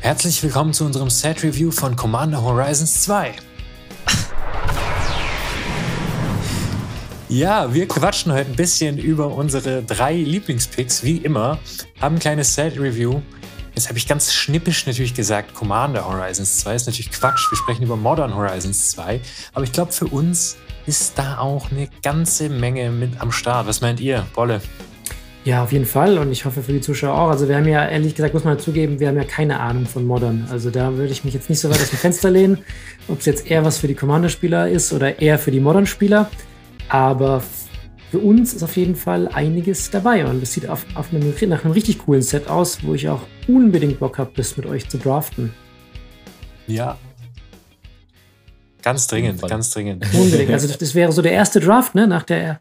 Herzlich willkommen zu unserem Set Review von Commander Horizons 2. Ja, wir quatschen heute ein bisschen über unsere drei Lieblingspicks, wie immer. Haben ein kleines Set Review. Jetzt habe ich ganz schnippisch natürlich gesagt, Commander Horizons 2 ist natürlich Quatsch. Wir sprechen über Modern Horizons 2. Aber ich glaube, für uns ist da auch eine ganze Menge mit am Start. Was meint ihr, Bolle? Ja, auf jeden Fall und ich hoffe für die Zuschauer auch. Also wir haben ja, ehrlich gesagt, muss man zugeben, wir haben ja keine Ahnung von Modern. Also da würde ich mich jetzt nicht so weit aus dem Fenster lehnen, ob es jetzt eher was für die Commander-Spieler ist oder eher für die Modern-Spieler. Aber für uns ist auf jeden Fall einiges dabei und es sieht auf, auf einem, nach einem richtig coolen Set aus, wo ich auch unbedingt Bock habe, das mit euch zu draften. Ja. Ganz dringend, ganz dringend. Unbedingt. Also das wäre so der erste Draft, ne, nach der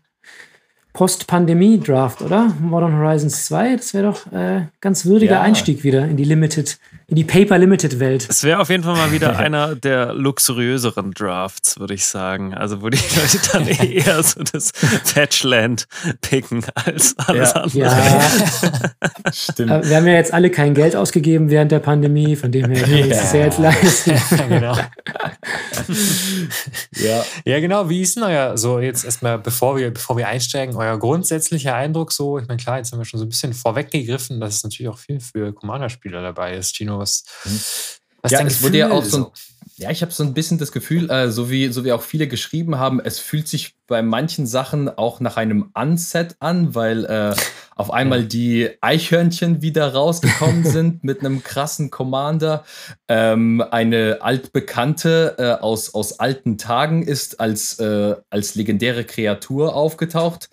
Post-Pandemie-Draft, oder? Modern Horizons 2, das wäre doch äh, ganz würdiger ja. Einstieg wieder in die Limited, in die Paper Limited Welt. Es wäre auf jeden Fall mal wieder einer der luxuriöseren Drafts, würde ich sagen. Also wo die Leute dann eher so das Fetchland picken als alles ja. andere. Ja. Stimmt. Wir haben ja jetzt alle kein Geld ausgegeben während der Pandemie, von dem her wir uns das ja jetzt leisten. Ja, genau. ja. ja, genau. Wie ist denn euer, so jetzt erstmal, bevor wir, bevor wir einsteigen, euer euer grundsätzlicher Eindruck so? Ich meine, klar, jetzt haben wir schon so ein bisschen vorweggegriffen, dass es natürlich auch viel für Commander-Spieler dabei ist. Gino, was, mhm. was ja, es wurde ja auch so ein, ja, ich habe so ein bisschen das Gefühl, äh, so, wie, so wie auch viele geschrieben haben, es fühlt sich bei manchen Sachen auch nach einem Unset an, weil äh, auf einmal die Eichhörnchen wieder rausgekommen sind mit einem krassen Commander. Ähm, eine altbekannte äh, aus, aus alten Tagen ist als, äh, als legendäre Kreatur aufgetaucht.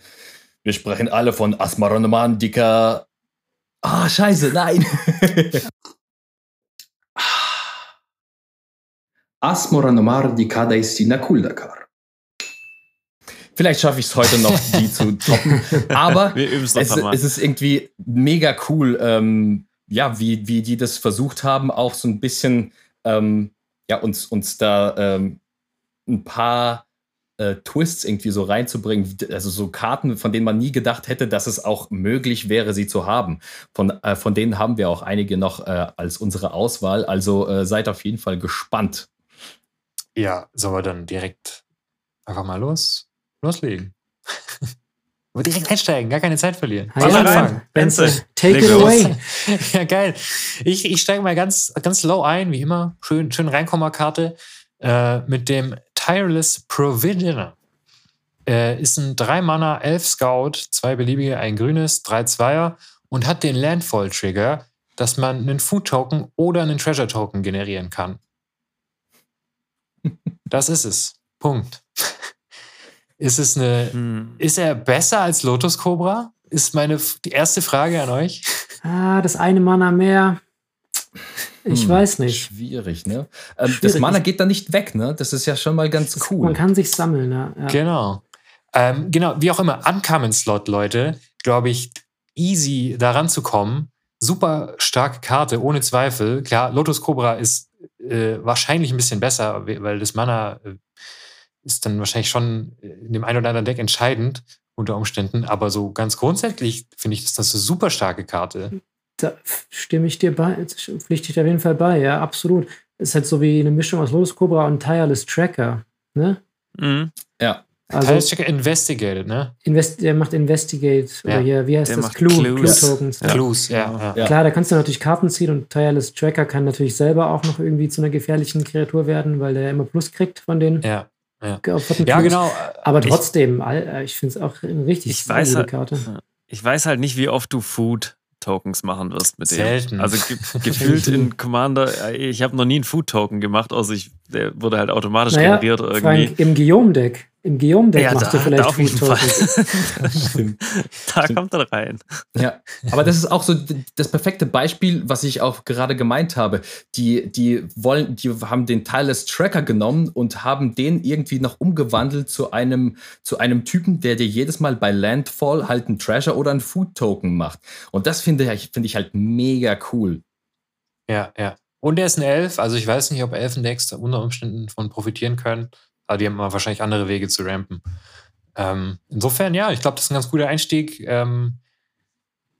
Wir sprechen alle von Asmaronomandika. Ah, scheiße, nein. Asmoranomardika Daistina Kuldakar. Vielleicht schaffe ich es heute noch, die zu toppen. Aber es, es, ist irgendwie mega cool, ähm, ja, wie, wie die das versucht haben, auch so ein bisschen ähm, ja, uns, uns da ähm, ein paar äh, Twists irgendwie so reinzubringen, also so Karten, von denen man nie gedacht hätte, dass es auch möglich wäre, sie zu haben. Von, äh, von denen haben wir auch einige noch äh, als unsere Auswahl. Also äh, seid auf jeden Fall gespannt. Ja, sollen wir dann direkt einfach mal los, loslegen? Direkt einsteigen, gar keine Zeit verlieren. Ja, ja, anfangen. Benze, take it away. ja, geil. Ich, ich steige mal ganz, ganz low ein, wie immer. Schön, schön Reinkommerkarte äh, mit dem Tireless Provisioner. Äh, ist ein 3-Mana, 11 Scout, zwei beliebige, ein grünes, drei Zweier und hat den Landfall-Trigger, dass man einen Food-Token oder einen Treasure-Token generieren kann. Das ist es. Punkt. Ist es eine. Hm. Ist er besser als Lotus Cobra? Ist meine die erste Frage an euch. Ah, das eine Mana mehr. Ich hm, weiß nicht. Schwierig, ne? Ähm, Schwierig. Das Mana geht da nicht weg, ne? Das ist ja schon mal ganz cool. Man kann sich sammeln, ja. ja. Genau. Ähm, genau, wie auch immer, Uncommon Slot, Leute, glaube ich, easy daran zu kommen. Super starke Karte, ohne Zweifel. Klar, Lotus Cobra ist äh, wahrscheinlich ein bisschen besser, weil das Mana äh, ist dann wahrscheinlich schon in dem einen oder anderen Deck entscheidend unter Umständen. Aber so ganz grundsätzlich finde ich das, das eine super starke Karte. Da stimme ich dir bei, pflichte ich dir auf jeden Fall bei, ja, absolut. Ist halt so wie eine Mischung aus Lotus Cobra und Tireless Tracker, ne? Mhm. Ja. Also, Tireless Tracker investigated, ne? Invest, der macht Investigate ja. oder hier, wie heißt der das? Clue, Clue Tokens. Ja. Clues, ja, ja. Klar, da kannst du natürlich Karten ziehen und Tireless Tracker kann natürlich selber auch noch irgendwie zu einer gefährlichen Kreatur werden, weil der immer Plus kriegt von den ja. Ja, ja genau. Aber trotzdem, ich, ich finde es auch eine richtig ich weiß halt, Karte. Ich weiß halt nicht, wie oft du Food Tokens machen wirst mit dem. Selten. Also ge gefühlt in Commander, äh, ich habe noch nie einen Food Token gemacht, außer ich, der wurde halt automatisch naja, generiert irgendwie. Frank, Im Guillaume-Deck im Guillaume-Deck ja, machst da, du vielleicht auf jeden Fall. Stimmt. Da Stimmt. kommt er rein. Ja, aber das ist auch so das perfekte Beispiel, was ich auch gerade gemeint habe. Die, die wollen, die haben den Tireless Tracker genommen und haben den irgendwie noch umgewandelt zu einem, zu einem Typen, der dir jedes Mal bei Landfall halt ein Treasure oder ein Food Token macht. Und das finde ich, finde ich halt mega cool. Ja, ja. Und er ist ein Elf, also ich weiß nicht, ob Elfendecks unter Umständen von profitieren können. Aber die haben wahrscheinlich andere Wege zu rampen. Ähm, insofern, ja, ich glaube, das ist ein ganz guter Einstieg. Ähm,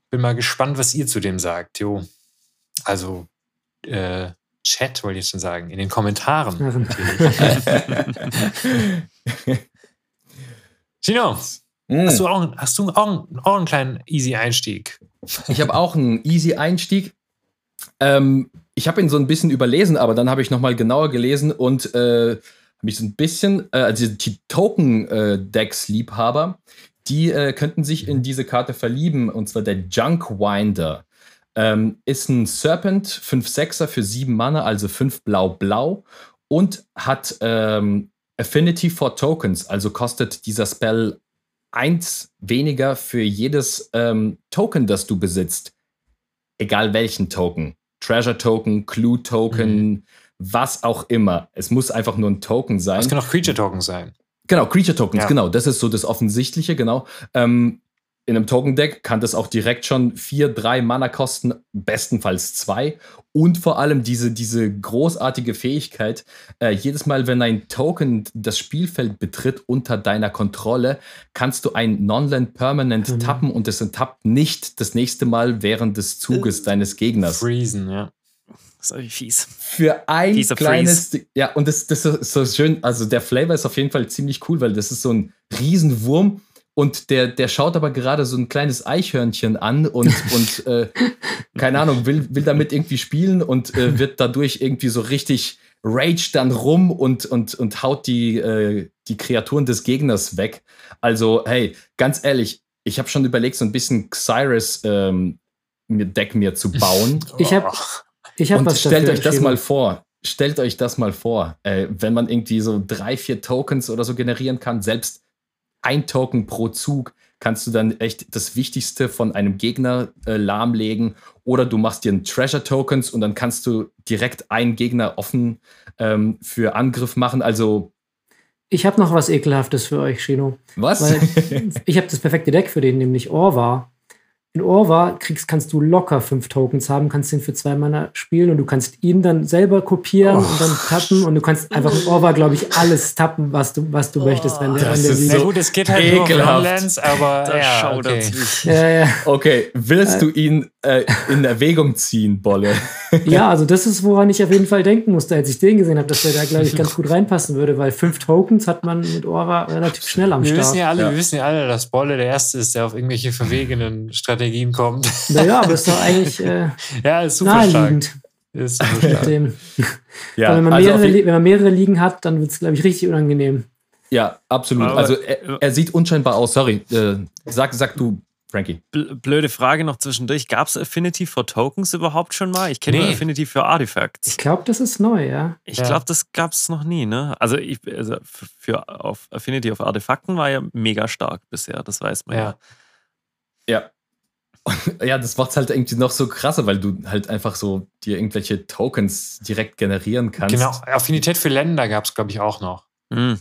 bin mal gespannt, was ihr zu dem sagt. Jo. Also, äh, Chat, wollte ich schon sagen, in den Kommentaren. Gino, mm. hast, du auch, hast du auch, auch einen kleinen Easy-Einstieg? Ich habe auch einen Easy-Einstieg. Ähm, ich habe ihn so ein bisschen überlesen, aber dann habe ich nochmal genauer gelesen und äh, habe ich so ein bisschen, äh, also die Token-Decks-Liebhaber, die äh, könnten sich in diese Karte verlieben, und zwar der Junkwinder. Ähm, ist ein Serpent, 5-6er für 7 Mana, also 5 Blau-Blau und hat ähm, Affinity for Tokens, also kostet dieser Spell 1 weniger für jedes ähm, Token, das du besitzt. Egal welchen Token. Treasure Token, Clue Token, mhm. Was auch immer. Es muss einfach nur ein Token sein. Es kann auch Creature Token sein. Genau, Creature Tokens, ja. genau. Das ist so das Offensichtliche, genau. Ähm, in einem Token-Deck kann das auch direkt schon vier, drei Mana kosten, bestenfalls zwei. Und vor allem diese, diese großartige Fähigkeit, äh, jedes Mal, wenn ein Token das Spielfeld betritt unter deiner Kontrolle, kannst du ein Non-Land Permanent mhm. tappen und es tappt nicht das nächste Mal während des Zuges äh, deines Gegners. Freezen, ja. Das ist irgendwie fies. Für ein Fieser kleines. Freeze. Ja, und das, das ist so schön. Also der Flavor ist auf jeden Fall ziemlich cool, weil das ist so ein Riesenwurm und der, der schaut aber gerade so ein kleines Eichhörnchen an und, und äh, keine Ahnung, will, will damit irgendwie spielen und äh, wird dadurch irgendwie so richtig rage dann rum und, und, und haut die, äh, die Kreaturen des Gegners weg. Also, hey, ganz ehrlich, ich habe schon überlegt, so ein bisschen Cyrus ähm, Deck mir zu bauen. Ich habe ich hab und was stellt euch das mal vor. Stellt euch das mal vor, äh, wenn man irgendwie so drei, vier Tokens oder so generieren kann, selbst ein Token pro Zug kannst du dann echt das Wichtigste von einem Gegner äh, lahmlegen oder du machst dir einen Treasure Tokens und dann kannst du direkt einen Gegner offen ähm, für Angriff machen. Also ich habe noch was ekelhaftes für euch, Shino. Was? ich habe das perfekte Deck für den, nämlich Orvar in Orva kriegst, kannst du locker fünf Tokens haben, kannst den für zwei Mana spielen und du kannst ihn dann selber kopieren oh. und dann tappen und du kannst einfach in Orva, glaube ich, alles tappen, was du, was du oh. möchtest. Wenn der, das wenn der ist so gut, es geht halt ekelhaft. nur aber das ja, okay. Ja, ja. okay, willst du ihn äh, in Erwägung ziehen, Bolle? ja, also das ist, woran ich auf jeden Fall denken musste, als ich den gesehen habe, dass der da, glaube ich, ganz gut reinpassen würde, weil fünf Tokens hat man mit Orva relativ schnell am wir Start. Wissen ja alle, ja. Wir wissen ja alle, dass Bolle der Erste ist, der auf irgendwelche verwegenen Strategien kommt. Naja, aber ist doch eigentlich äh, ja, ist super naheliegend. Stark. Ist super stark. Ja, wenn, man also mehrere, wenn man mehrere Ligen hat, dann wird es, glaube ich, richtig unangenehm. Ja, absolut. Aber, also er, er, sieht unscheinbar aus. Sorry, äh, sag, sag du, Frankie. Blöde Frage noch zwischendurch. Gab es Affinity for Tokens überhaupt schon mal? Ich kenne nee. Affinity für Artifacts. Ich glaube, das ist neu, ja. Ich ja. glaube, das gab es noch nie, ne? Also, ich, also für auf Affinity auf Artefakten war ja mega stark bisher, das weiß man ja. Ja, ja. ja, das macht es halt irgendwie noch so krasser, weil du halt einfach so dir irgendwelche Tokens direkt generieren kannst. Genau, Affinität für Länder gab es, glaube ich, auch noch. Mhm.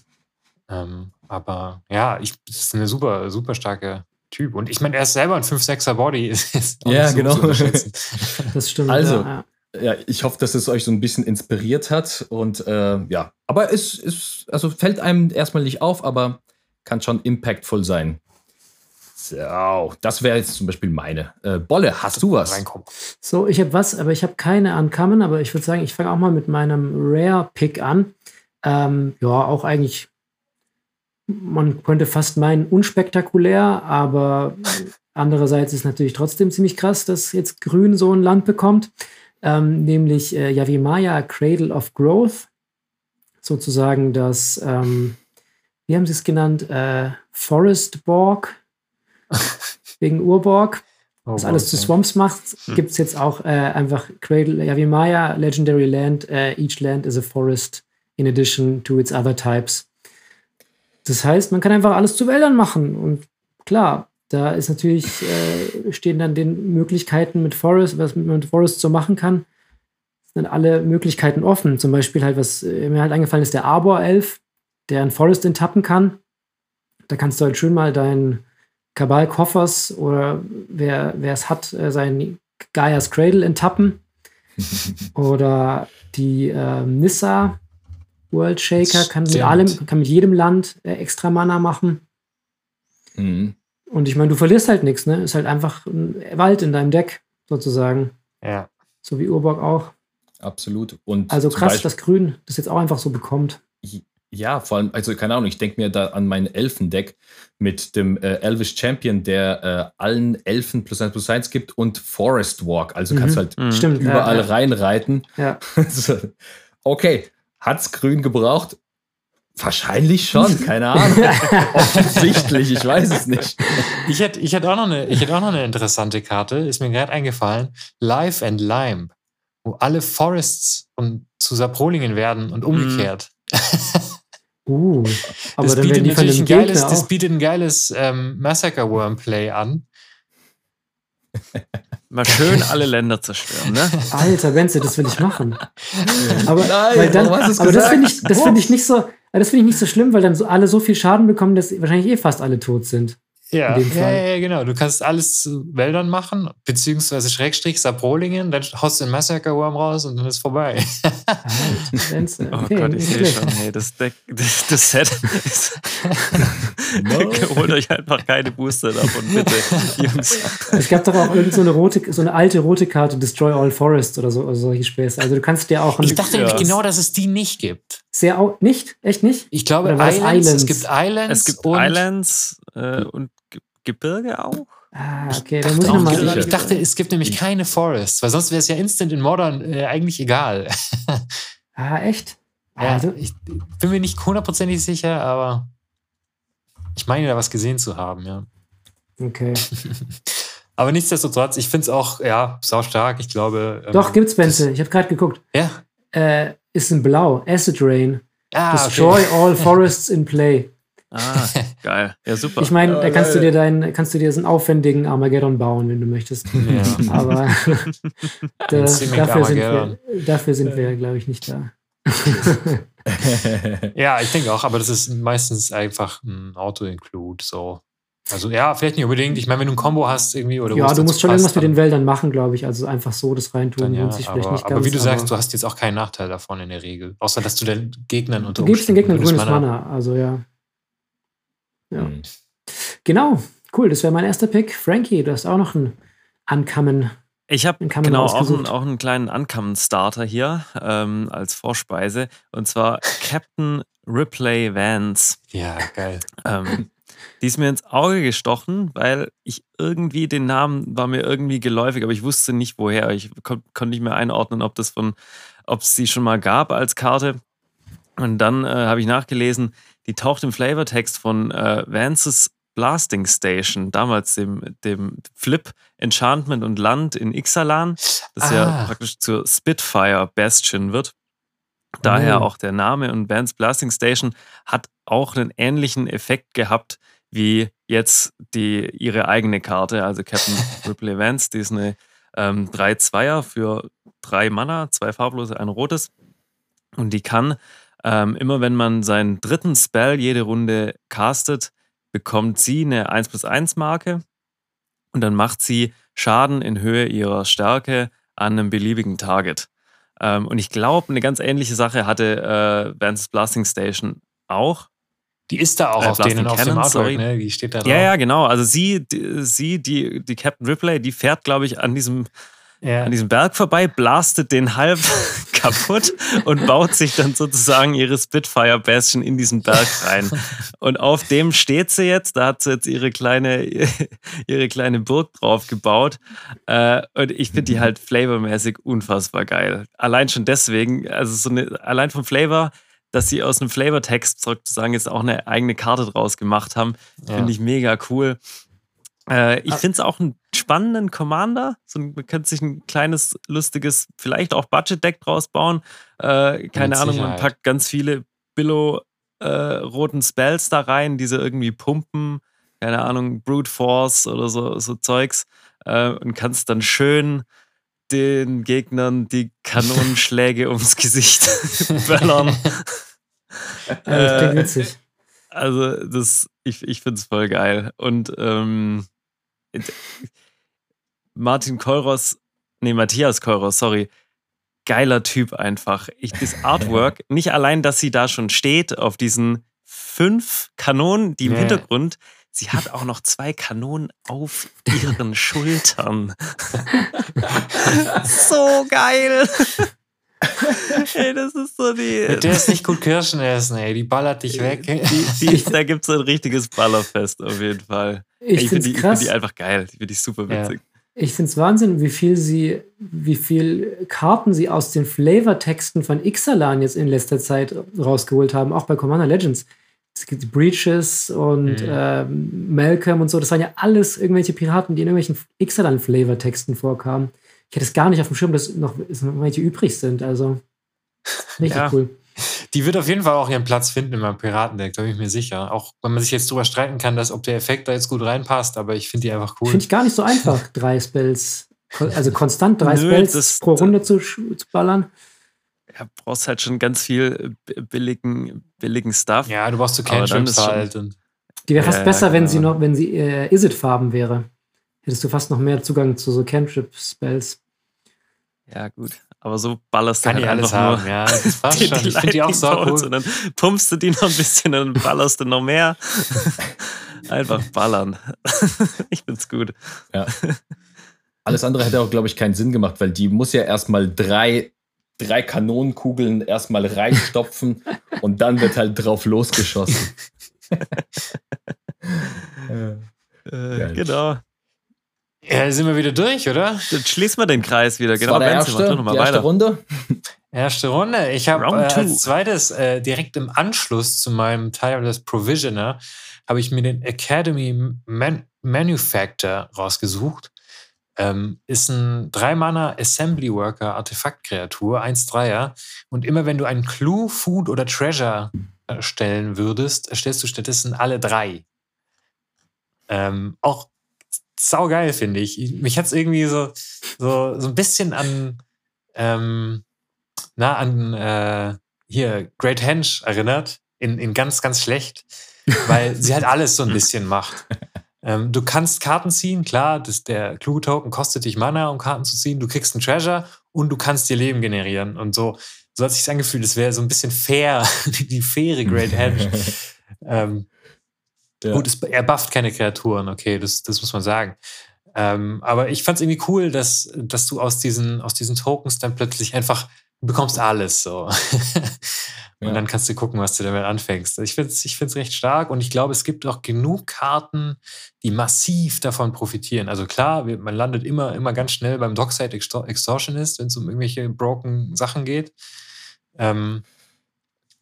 Ähm, aber ja, ich, das ist eine super, super starke Typ. Und ich meine, er ist selber ein 5-6er Body. Ist ja, so genau. das stimmt. Also, ja, ja. ich hoffe, dass es euch so ein bisschen inspiriert hat. Und äh, ja, aber es ist, also fällt einem erstmal nicht auf, aber kann schon impactful sein. So, das wäre jetzt zum Beispiel meine. Äh, Bolle, hast du was? Reinkommen. So, ich habe was, aber ich habe keine Uncommon, aber ich würde sagen, ich fange auch mal mit meinem Rare-Pick an. Ähm, ja, auch eigentlich, man könnte fast meinen, unspektakulär, aber andererseits ist natürlich trotzdem ziemlich krass, dass jetzt Grün so ein Land bekommt. Ähm, nämlich äh, Yavimaya Cradle of Growth. Sozusagen das, ähm, wie haben sie es genannt? Äh, Forest Borg wegen Urborg, oh, was alles zu Swamps macht, hm. gibt es jetzt auch äh, einfach Cradle, ja wie Maya, Legendary Land, äh, each land is a forest in addition to its other types. Das heißt, man kann einfach alles zu Wäldern machen und klar, da ist natürlich, äh, stehen dann den Möglichkeiten mit Forest, was man mit Forest so machen kann, sind alle Möglichkeiten offen. Zum Beispiel halt, was äh, mir halt eingefallen ist, der Arbor-Elf, der ein Forest enttappen kann. Da kannst du halt schön mal dein Kabal Koffers oder wer es hat, äh, seinen Gaia's Cradle enttappen. oder die äh, Nissa World Shaker kann mit, allem, kann mit jedem Land äh, extra Mana machen. Mhm. Und ich meine, du verlierst halt nichts, ne? Ist halt einfach ein Wald in deinem Deck, sozusagen. Ja. So wie Urborg auch. absolut. Und also krass, dass Grün das jetzt auch einfach so bekommt. Ja, vor allem, also keine Ahnung, ich denke mir da an mein Elfendeck mit dem äh, Elvish Champion, der äh, allen Elfen plus 1 plus 1 gibt und Forest Walk. Also mhm. kannst halt mhm. Überall ja, ja. reinreiten. Ja. okay, hat's Grün gebraucht? Wahrscheinlich schon, keine Ahnung. Offensichtlich, ich weiß es nicht. Ich hätte, ich hätte auch, noch eine, ich hätte auch noch eine interessante Karte, ist mir gerade eingefallen. Life and Lime, wo alle Forests und zu Saprolingen werden und umgekehrt. Uh, aber das bietet natürlich ein geiles, das bietet ein geiles ähm, Massacre Worm Play an. Mal schön alle Länder zerstören, ne? Alter, Benze, das will ich machen. aber, Nein, dann, aber das finde ich, das find ich nicht so, das finde ich nicht so schlimm, weil dann so alle so viel Schaden bekommen, dass wahrscheinlich eh fast alle tot sind. Ja, ja, ja, genau. Du kannst alles zu Wäldern machen, beziehungsweise Schrägstrich Saprolingen, dann haust du den Massacre Worm raus und dann ist vorbei. okay, oh Gott, ich sehe schon, hey, das, Deck, das, das Set ist. Holt euch einfach keine Booster davon, bitte, Jungs. Es gab doch auch irgend so eine rote, so eine alte rote Karte, Destroy All Forests oder so, oder solche Späße. Also du kannst dir auch. Ich dachte nämlich genau, dass es die nicht gibt. Sehr auch nicht? Echt nicht? Ich glaube, Islands, Islands, es gibt Islands. Es gibt Islands äh, und Gebirge auch? Ah, okay, dann muss ich nochmal. Ich dachte, es gibt nämlich keine Forests, weil sonst wäre es ja instant in Modern äh, eigentlich egal. ah, echt? Ja, also, ich bin mir nicht hundertprozentig sicher, aber ich meine da was gesehen zu haben, ja. Okay. aber nichtsdestotrotz, ich finde es auch, ja, sau stark. Ich glaube. Ähm, Doch, gibt's, Benze. Ich habe gerade geguckt. Ja. Äh, ist in Blau. Acid Rain. Ah, Destroy okay. all forests in play. Ah, geil. Ja, super. Ich meine, da kannst du dir deinen, kannst du dir so einen aufwendigen Armageddon bauen, wenn du möchtest. Ja. Aber da, dafür, sind wir, dafür sind wir, glaube ich, nicht da. ja, ich denke auch, aber das ist meistens einfach ein Auto-Include. So. Also ja, vielleicht nicht unbedingt. Ich meine, wenn du ein Combo hast irgendwie oder Ja, du musst schon passt, irgendwas mit den Wäldern machen, glaube ich. Also einfach so das reintun ja, sich vielleicht nicht ganz. Aber wie du sagst, du hast jetzt auch keinen Nachteil davon in der Regel. Außer dass du den Gegnern unter Du gibst den Gegnern grünes. Mana. Also ja. Ja. Mhm. Genau, cool. Das wäre mein erster Pick. Frankie, du hast auch noch einen Uncommon. Ich habe genau auch, ein, auch, einen kleinen Uncommon-Starter hier ähm, als Vorspeise. Und zwar Captain Ripley Vance. Ja, geil. Ähm, die ist mir ins Auge gestochen, weil ich irgendwie, den Namen war mir irgendwie geläufig, aber ich wusste nicht woher. Ich kon konnte nicht mehr einordnen, ob das von, ob es sie schon mal gab als Karte. Und dann äh, habe ich nachgelesen, die taucht im Flavortext von äh, Vances Blasting Station, damals dem, dem Flip Enchantment und Land in Ixalan, das ah. ja praktisch zur Spitfire Bastion wird. Daher oh. auch der Name und Vance Blasting Station hat auch einen ähnlichen Effekt gehabt wie jetzt die, ihre eigene Karte, also Captain Ripley Vance, die ist eine ähm, 3-2er für drei Mana, zwei farblose, ein rotes. Und die kann ähm, immer wenn man seinen dritten Spell jede Runde castet, bekommt sie eine 1 plus 1 Marke und dann macht sie Schaden in Höhe ihrer Stärke an einem beliebigen Target. Ähm, und ich glaube, eine ganz ähnliche Sache hatte äh, Vance's Blasting Station auch. Die ist da auch äh, auf denen auf dem Artwork, ne? Die steht da drauf. Ja, ja, genau. Also sie, die, sie, die, die Captain Ripley, die fährt, glaube ich, an diesem ja. an diesem Berg vorbei, blastet den halb kaputt und baut sich dann sozusagen ihre Spitfire Bastion in diesen Berg rein. Und auf dem steht sie jetzt, da hat sie jetzt ihre kleine, ihre kleine Burg drauf gebaut. Äh, und ich finde die halt flavormäßig unfassbar geil. Allein schon deswegen, also so eine, allein vom Flavor, dass sie aus einem Flavortext sozusagen jetzt auch eine eigene Karte draus gemacht haben, ja. finde ich mega cool. Äh, ich ah. finde es auch einen spannenden Commander. So, man könnte sich ein kleines, lustiges, vielleicht auch Budget-Deck draus bauen. Äh, keine Ahnung, man packt ganz viele Billo-roten äh, Spells da rein, diese irgendwie pumpen. Keine Ahnung, Brute Force oder so, so Zeugs. Äh, und kannst dann schön den Gegnern die Kanonenschläge ums Gesicht böllern. Das klingt witzig. Also, das, ich, ich finde es voll geil. Und ähm, Martin Keuros, nee, Matthias Keuros, sorry, geiler Typ einfach. Ich, das Artwork, nicht allein, dass sie da schon steht auf diesen fünf Kanonen, die im ja. Hintergrund, sie hat auch noch zwei Kanonen auf ihren Schultern. so geil. ey, das ist so die. Mit der ist nicht gut Kirschen essen, ey. Die ballert dich weg. Die, die, da gibt es ein richtiges Ballerfest auf jeden Fall. Ich, ich finde die, find die, einfach geil. Ich finde die super witzig. Ja. Ich finde es Wahnsinn, wie viel sie, wie viel Karten sie aus den Flavortexten von Ixalan jetzt in letzter Zeit rausgeholt haben, auch bei Commander Legends. Es gibt Breaches und mhm. ähm, Malcolm und so. Das waren ja alles irgendwelche Piraten, die in irgendwelchen Ixalan-Flavor-Texten vorkamen. Ich hätte es gar nicht auf dem Schirm, dass noch, welche übrig sind. Also, richtig ja. cool. Die wird auf jeden Fall auch ihren Platz finden in meinem Piratendeck, da bin ich mir sicher. Auch wenn man sich jetzt drüber streiten kann, dass, ob der Effekt da jetzt gut reinpasst, aber ich finde die einfach cool. Finde ich gar nicht so einfach, drei Spells, also konstant drei Nö, Spells das, pro Runde zu, zu ballern. Ja, brauchst halt schon ganz viel billigen, billigen Stuff. Ja, du brauchst so Cantrips halt. Und die wäre fast ja, besser, ja, wenn sie noch, wenn sie äh, Isit-Farben wäre. Hättest du fast noch mehr Zugang zu so Cantrip-Spells. Ja, gut. Aber so ballerst du Kann halt alles nur ja, das passt die, schon. Die ich finde die auch so cool. Und dann pumpst du die noch ein bisschen, dann ballerst du noch mehr. einfach ballern. ich find's gut. Ja. Alles andere hätte auch, glaube ich, keinen Sinn gemacht, weil die muss ja erstmal drei, drei Kanonenkugeln erstmal reinstopfen und dann wird halt drauf losgeschossen. äh, genau. Ja, sind wir wieder durch, oder? Dann schließen wir den Kreis wieder. Das genau, war der erste, Benze, noch mal die erste Runde. Erste Runde. Ich habe äh, als zweites, äh, direkt im Anschluss zu meinem Tireless Provisioner, habe ich mir den Academy Man Manufactor rausgesucht. Ähm, ist ein 3-Mana Assembly Worker Artefaktkreatur, 1-3er. Und immer wenn du einen Clue, Food oder Treasure erstellen würdest, erstellst du stattdessen alle drei. Ähm, auch saugeil, finde ich. Mich hat es irgendwie so, so, so ein bisschen an, ähm, na, an äh, hier Great Henge erinnert, in, in ganz, ganz schlecht, weil sie halt alles so ein bisschen macht. Ähm, du kannst Karten ziehen, klar, das, der Clue-Token kostet dich Mana, um Karten zu ziehen. Du kriegst einen Treasure und du kannst dir Leben generieren. Und so, so hat sich angefühlt, es wäre so ein bisschen fair, die faire Great Henge. ähm, ja. Gut, es, er bufft keine Kreaturen, okay, das, das muss man sagen. Ähm, aber ich fand es irgendwie cool, dass, dass du aus diesen, aus diesen Tokens dann plötzlich einfach, bekommst alles so. und ja. dann kannst du gucken, was du damit anfängst. Ich finde es ich find's recht stark und ich glaube, es gibt auch genug Karten, die massiv davon profitieren. Also klar, man landet immer, immer ganz schnell beim Dockside Extortionist, wenn es um irgendwelche broken Sachen geht. Ähm,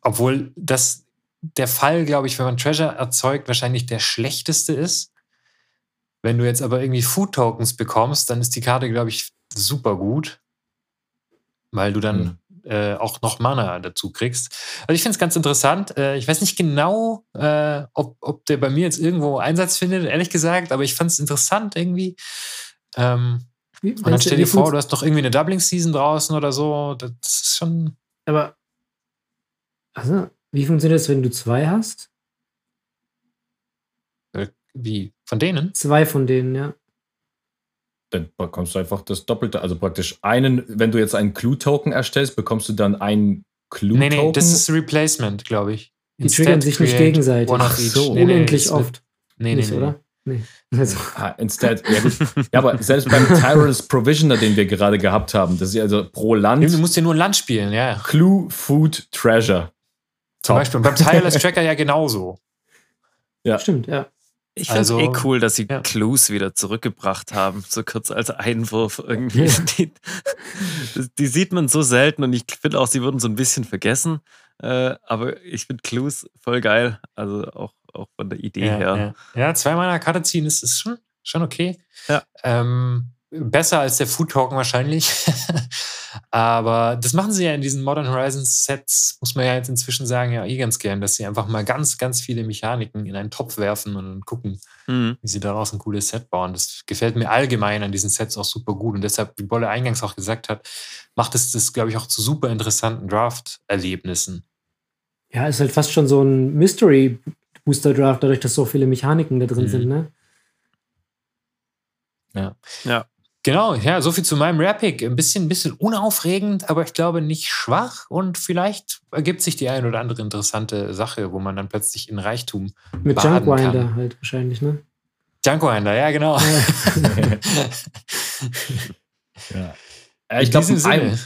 obwohl das der Fall, glaube ich, wenn man Treasure erzeugt, wahrscheinlich der schlechteste ist. Wenn du jetzt aber irgendwie Food Tokens bekommst, dann ist die Karte, glaube ich, super gut, weil du dann mhm. äh, auch noch Mana dazu kriegst. Also ich finde es ganz interessant. Äh, ich weiß nicht genau, äh, ob, ob der bei mir jetzt irgendwo Einsatz findet, ehrlich gesagt, aber ich fand es interessant irgendwie. Ähm, und dann stell dir vor, du hast doch irgendwie eine Doubling-Season draußen oder so. Das ist schon. Aber. Also, wie funktioniert das, wenn du zwei hast? Äh, wie? Von denen? Zwei von denen, ja. Dann bekommst du einfach das Doppelte. Also praktisch einen, wenn du jetzt einen Clue-Token erstellst, bekommst du dann einen Clue-Token. Nee, nee, das ist Replacement, glaube ich. Die Instead triggern sich nicht gegenseitig. Ach so. Nee, Unendlich nee, oft. Nee, nicht, nee, oder? Nee. Also. Ah, instead, ja, ja, aber selbst beim Tyrants Provisioner, den wir gerade gehabt haben, das ist also pro Land. Du musst ja nur ein Land spielen, ja. Clue, Food, Treasure. Zum Beispiel beim Tireless Tracker ja genauso. Ja. Stimmt, ja. Ich finde es also, eh cool, dass sie ja. Clues wieder zurückgebracht haben, so kurz als Einwurf irgendwie. Die, die, sieht man so selten und ich finde auch, sie wurden so ein bisschen vergessen. Äh, aber ich finde Clues voll geil, also auch, auch von der Idee ja, her. Ja, ja zweimal eine Karte ziehen ist, ist schon, schon okay. Ja. Ähm, besser als der Food Token wahrscheinlich. Aber das machen sie ja in diesen Modern Horizons Sets, muss man ja jetzt inzwischen sagen, ja eh ganz gern, dass sie einfach mal ganz, ganz viele Mechaniken in einen Topf werfen und gucken, mhm. wie sie daraus ein cooles Set bauen. Das gefällt mir allgemein an diesen Sets auch super gut. Und deshalb, wie Bolle eingangs auch gesagt hat, macht es das, glaube ich, auch zu super interessanten Draft-Erlebnissen. Ja, ist halt fast schon so ein Mystery-Booster-Draft, dadurch, dass so viele Mechaniken da drin mhm. sind, ne? Ja. Ja. Genau, ja, so viel zu meinem Rap-Pick. Ein bisschen, ein bisschen unaufregend, aber ich glaube nicht schwach und vielleicht ergibt sich die ein oder andere interessante Sache, wo man dann plötzlich in Reichtum Mit Junkwinder halt wahrscheinlich, ne? Junkwinder, ja, genau. Ja. ja. Ich glaube, ein,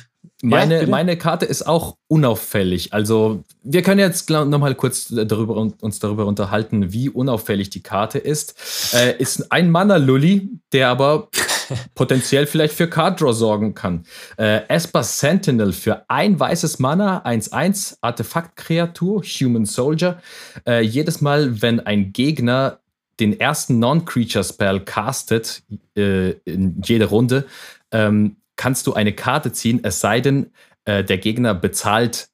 meine, ja, meine Karte ist auch unauffällig. Also, wir können jetzt nochmal kurz darüber, uns darüber unterhalten, wie unauffällig die Karte ist. Äh, ist ein Mana-Lully, der aber potenziell vielleicht für Card Draw sorgen kann. Äh, Esper Sentinel für ein weißes Mana, 1-1, Artefakt-Kreatur, Human Soldier. Äh, jedes Mal, wenn ein Gegner den ersten Non-Creature-Spell castet, äh, in jeder Runde, ähm, kannst du eine Karte ziehen, es sei denn, äh, der Gegner bezahlt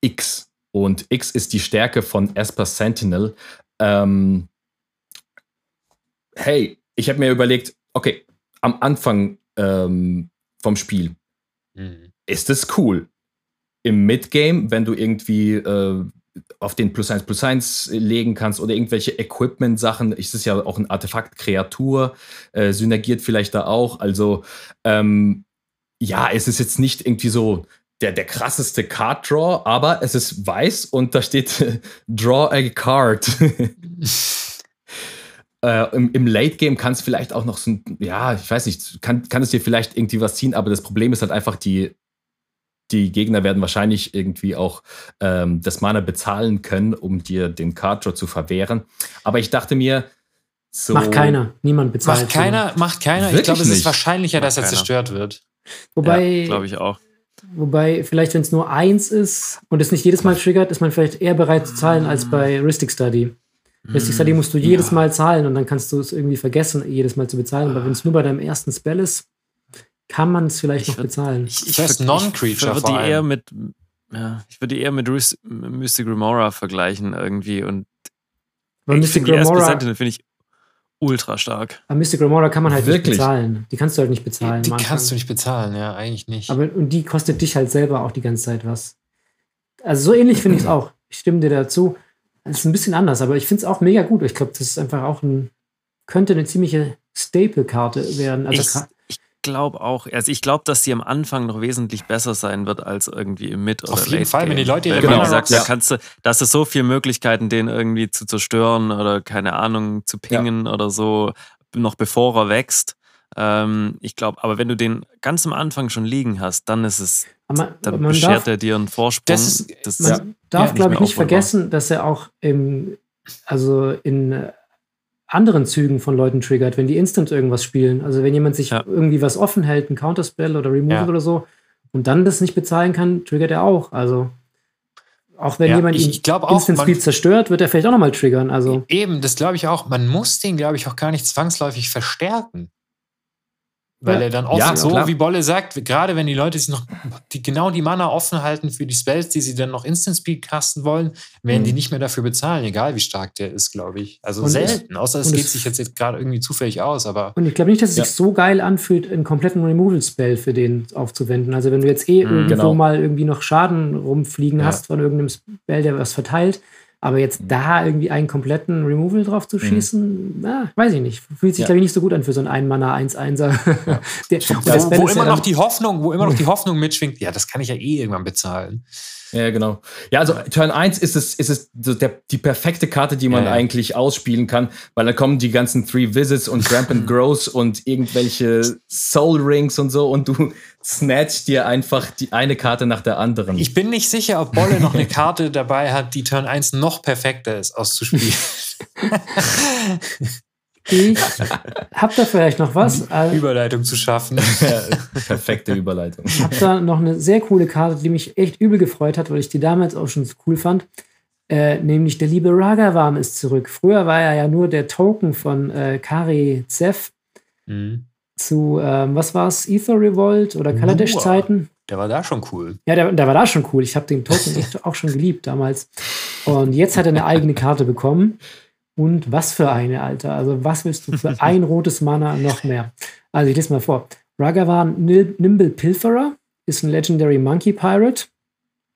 X. Und X ist die Stärke von Esper Sentinel. Ähm, hey, ich habe mir überlegt, okay, am Anfang ähm, vom Spiel mhm. ist es cool. Im Midgame, wenn du irgendwie äh, auf den Plus 1 Plus 1 legen kannst oder irgendwelche Equipment-Sachen. Ist es ja auch ein Artefakt, Kreatur, äh, synergiert vielleicht da auch. Also, ähm, ja, es ist jetzt nicht irgendwie so der, der krasseste Card Draw, aber es ist weiß und da steht Draw a Card. äh, im, Im Late Game kann es vielleicht auch noch so ein, ja, ich weiß nicht, kann, kann es dir vielleicht irgendwie was ziehen, aber das Problem ist halt einfach die, die Gegner werden wahrscheinlich irgendwie auch ähm, das Mana bezahlen können, um dir den Card Draw zu verwehren. Aber ich dachte mir, so. Macht keiner. Niemand bezahlt. Macht keiner, macht keiner. Wirklich ich glaube, es ist wahrscheinlicher, macht dass er zerstört wird. Wobei, ja, glaube ich auch. Wobei, vielleicht, wenn es nur eins ist und es nicht jedes Mal triggert, ist man vielleicht eher bereit zu zahlen als bei Ristic Study. Ristic Study musst du jedes ja. Mal zahlen und dann kannst du es irgendwie vergessen, jedes Mal zu bezahlen. Aber wenn es nur bei deinem ersten Spell ist, kann man es vielleicht ich noch bezahlen. Ich, ich, ich Non-Creature. Würde die eher mit, ja, ich würde eher mit Mystic Remora vergleichen irgendwie und Weil Mystic Remora finde ich ultra stark. Aber Mystic Remora kann man halt Wirklich? nicht bezahlen. Die kannst du halt nicht bezahlen. Die, die kannst du nicht bezahlen, ja, eigentlich nicht. Aber und die kostet dich halt selber auch die ganze Zeit was. Also so ähnlich finde ich es auch. Ich stimme dir dazu. Es ist ein bisschen anders, aber ich finde es auch mega gut. Ich glaube, das ist einfach auch ein, könnte eine ziemliche Staple-Karte werden. Also ich, ich glaube auch, also ich glaube, dass sie am Anfang noch wesentlich besser sein wird als irgendwie im Mid- oder Auf jeden Fall, wenn die Leute ihre genau. sagst, ja. da kannst du, da hast du so viele Möglichkeiten, den irgendwie zu zerstören oder keine Ahnung, zu pingen ja. oder so, noch bevor er wächst. Ähm, ich glaube, aber wenn du den ganz am Anfang schon liegen hast, dann ist es, man, dann man beschert darf, er dir einen Vorsprung. Das ist, das man ja, darf, glaube ich, nicht vergessen, dass er auch im, also in anderen Zügen von Leuten triggert, wenn die instant irgendwas spielen. Also wenn jemand sich ja. irgendwie was offen hält, ein Counterspell oder Removal ja. oder so, und dann das nicht bezahlen kann, triggert er auch. Also auch wenn ja, jemand ich, ich auch, Instant Speed zerstört, wird er vielleicht auch nochmal triggern. Also. Eben, das glaube ich auch. Man muss den, glaube ich, auch gar nicht zwangsläufig verstärken. Weil ja. er dann oft ja, so, klar. wie Bolle sagt, gerade wenn die Leute sich noch die, genau die Mana offen halten für die Spells, die sie dann noch Instant Speed casten wollen, werden mhm. die nicht mehr dafür bezahlen, egal wie stark der ist, glaube ich. Also und selten, außer es geht sich jetzt, jetzt gerade irgendwie zufällig aus. Aber und ich glaube nicht, dass es ja. sich so geil anfühlt, einen kompletten Removal-Spell für den aufzuwenden. Also wenn du jetzt eh mhm, irgendwo genau. mal irgendwie noch Schaden rumfliegen hast von irgendeinem Spell, der was verteilt, aber jetzt mhm. da irgendwie einen kompletten Removal drauf zu mhm. schießen, mhm. na, weiß ich nicht. Fühlt sich, ja. glaube ich, nicht so gut an für so einen Ein-Mana 1-1er. Ja. wo, wo immer noch die Hoffnung, wo immer noch die Hoffnung mitschwingt, ja, das kann ich ja eh irgendwann bezahlen. Ja, genau. Ja, also Turn 1 ist es, ist es so der, die perfekte Karte, die man ja, ja. eigentlich ausspielen kann, weil dann kommen die ganzen Three Visits und Rampant Growth und irgendwelche Soul Rings und so und du snatcht dir einfach die eine Karte nach der anderen. Ich bin nicht sicher, ob Bolle noch eine Karte dabei hat, die Turn 1 noch perfekter ist auszuspielen. Ich hab da vielleicht noch was. Überleitung zu schaffen. Perfekte Überleitung. Ich habe da noch eine sehr coole Karte, die mich echt übel gefreut hat, weil ich die damals auch schon so cool fand. Äh, nämlich der liebe Ragavan ist zurück. Früher war er ja nur der Token von äh, Kari Zef mhm. zu, ähm, was war es, Ether Revolt oder Kaladesh-Zeiten. Der war da schon cool. Ja, der, der war da schon cool. Ich habe den Token echt auch schon geliebt damals. Und jetzt hat er eine eigene Karte bekommen. Und was für eine, Alter. Also, was willst du für ein rotes Mana noch mehr? Also, ich lese mal vor. Ragavan Nimble Pilferer ist ein Legendary Monkey Pirate.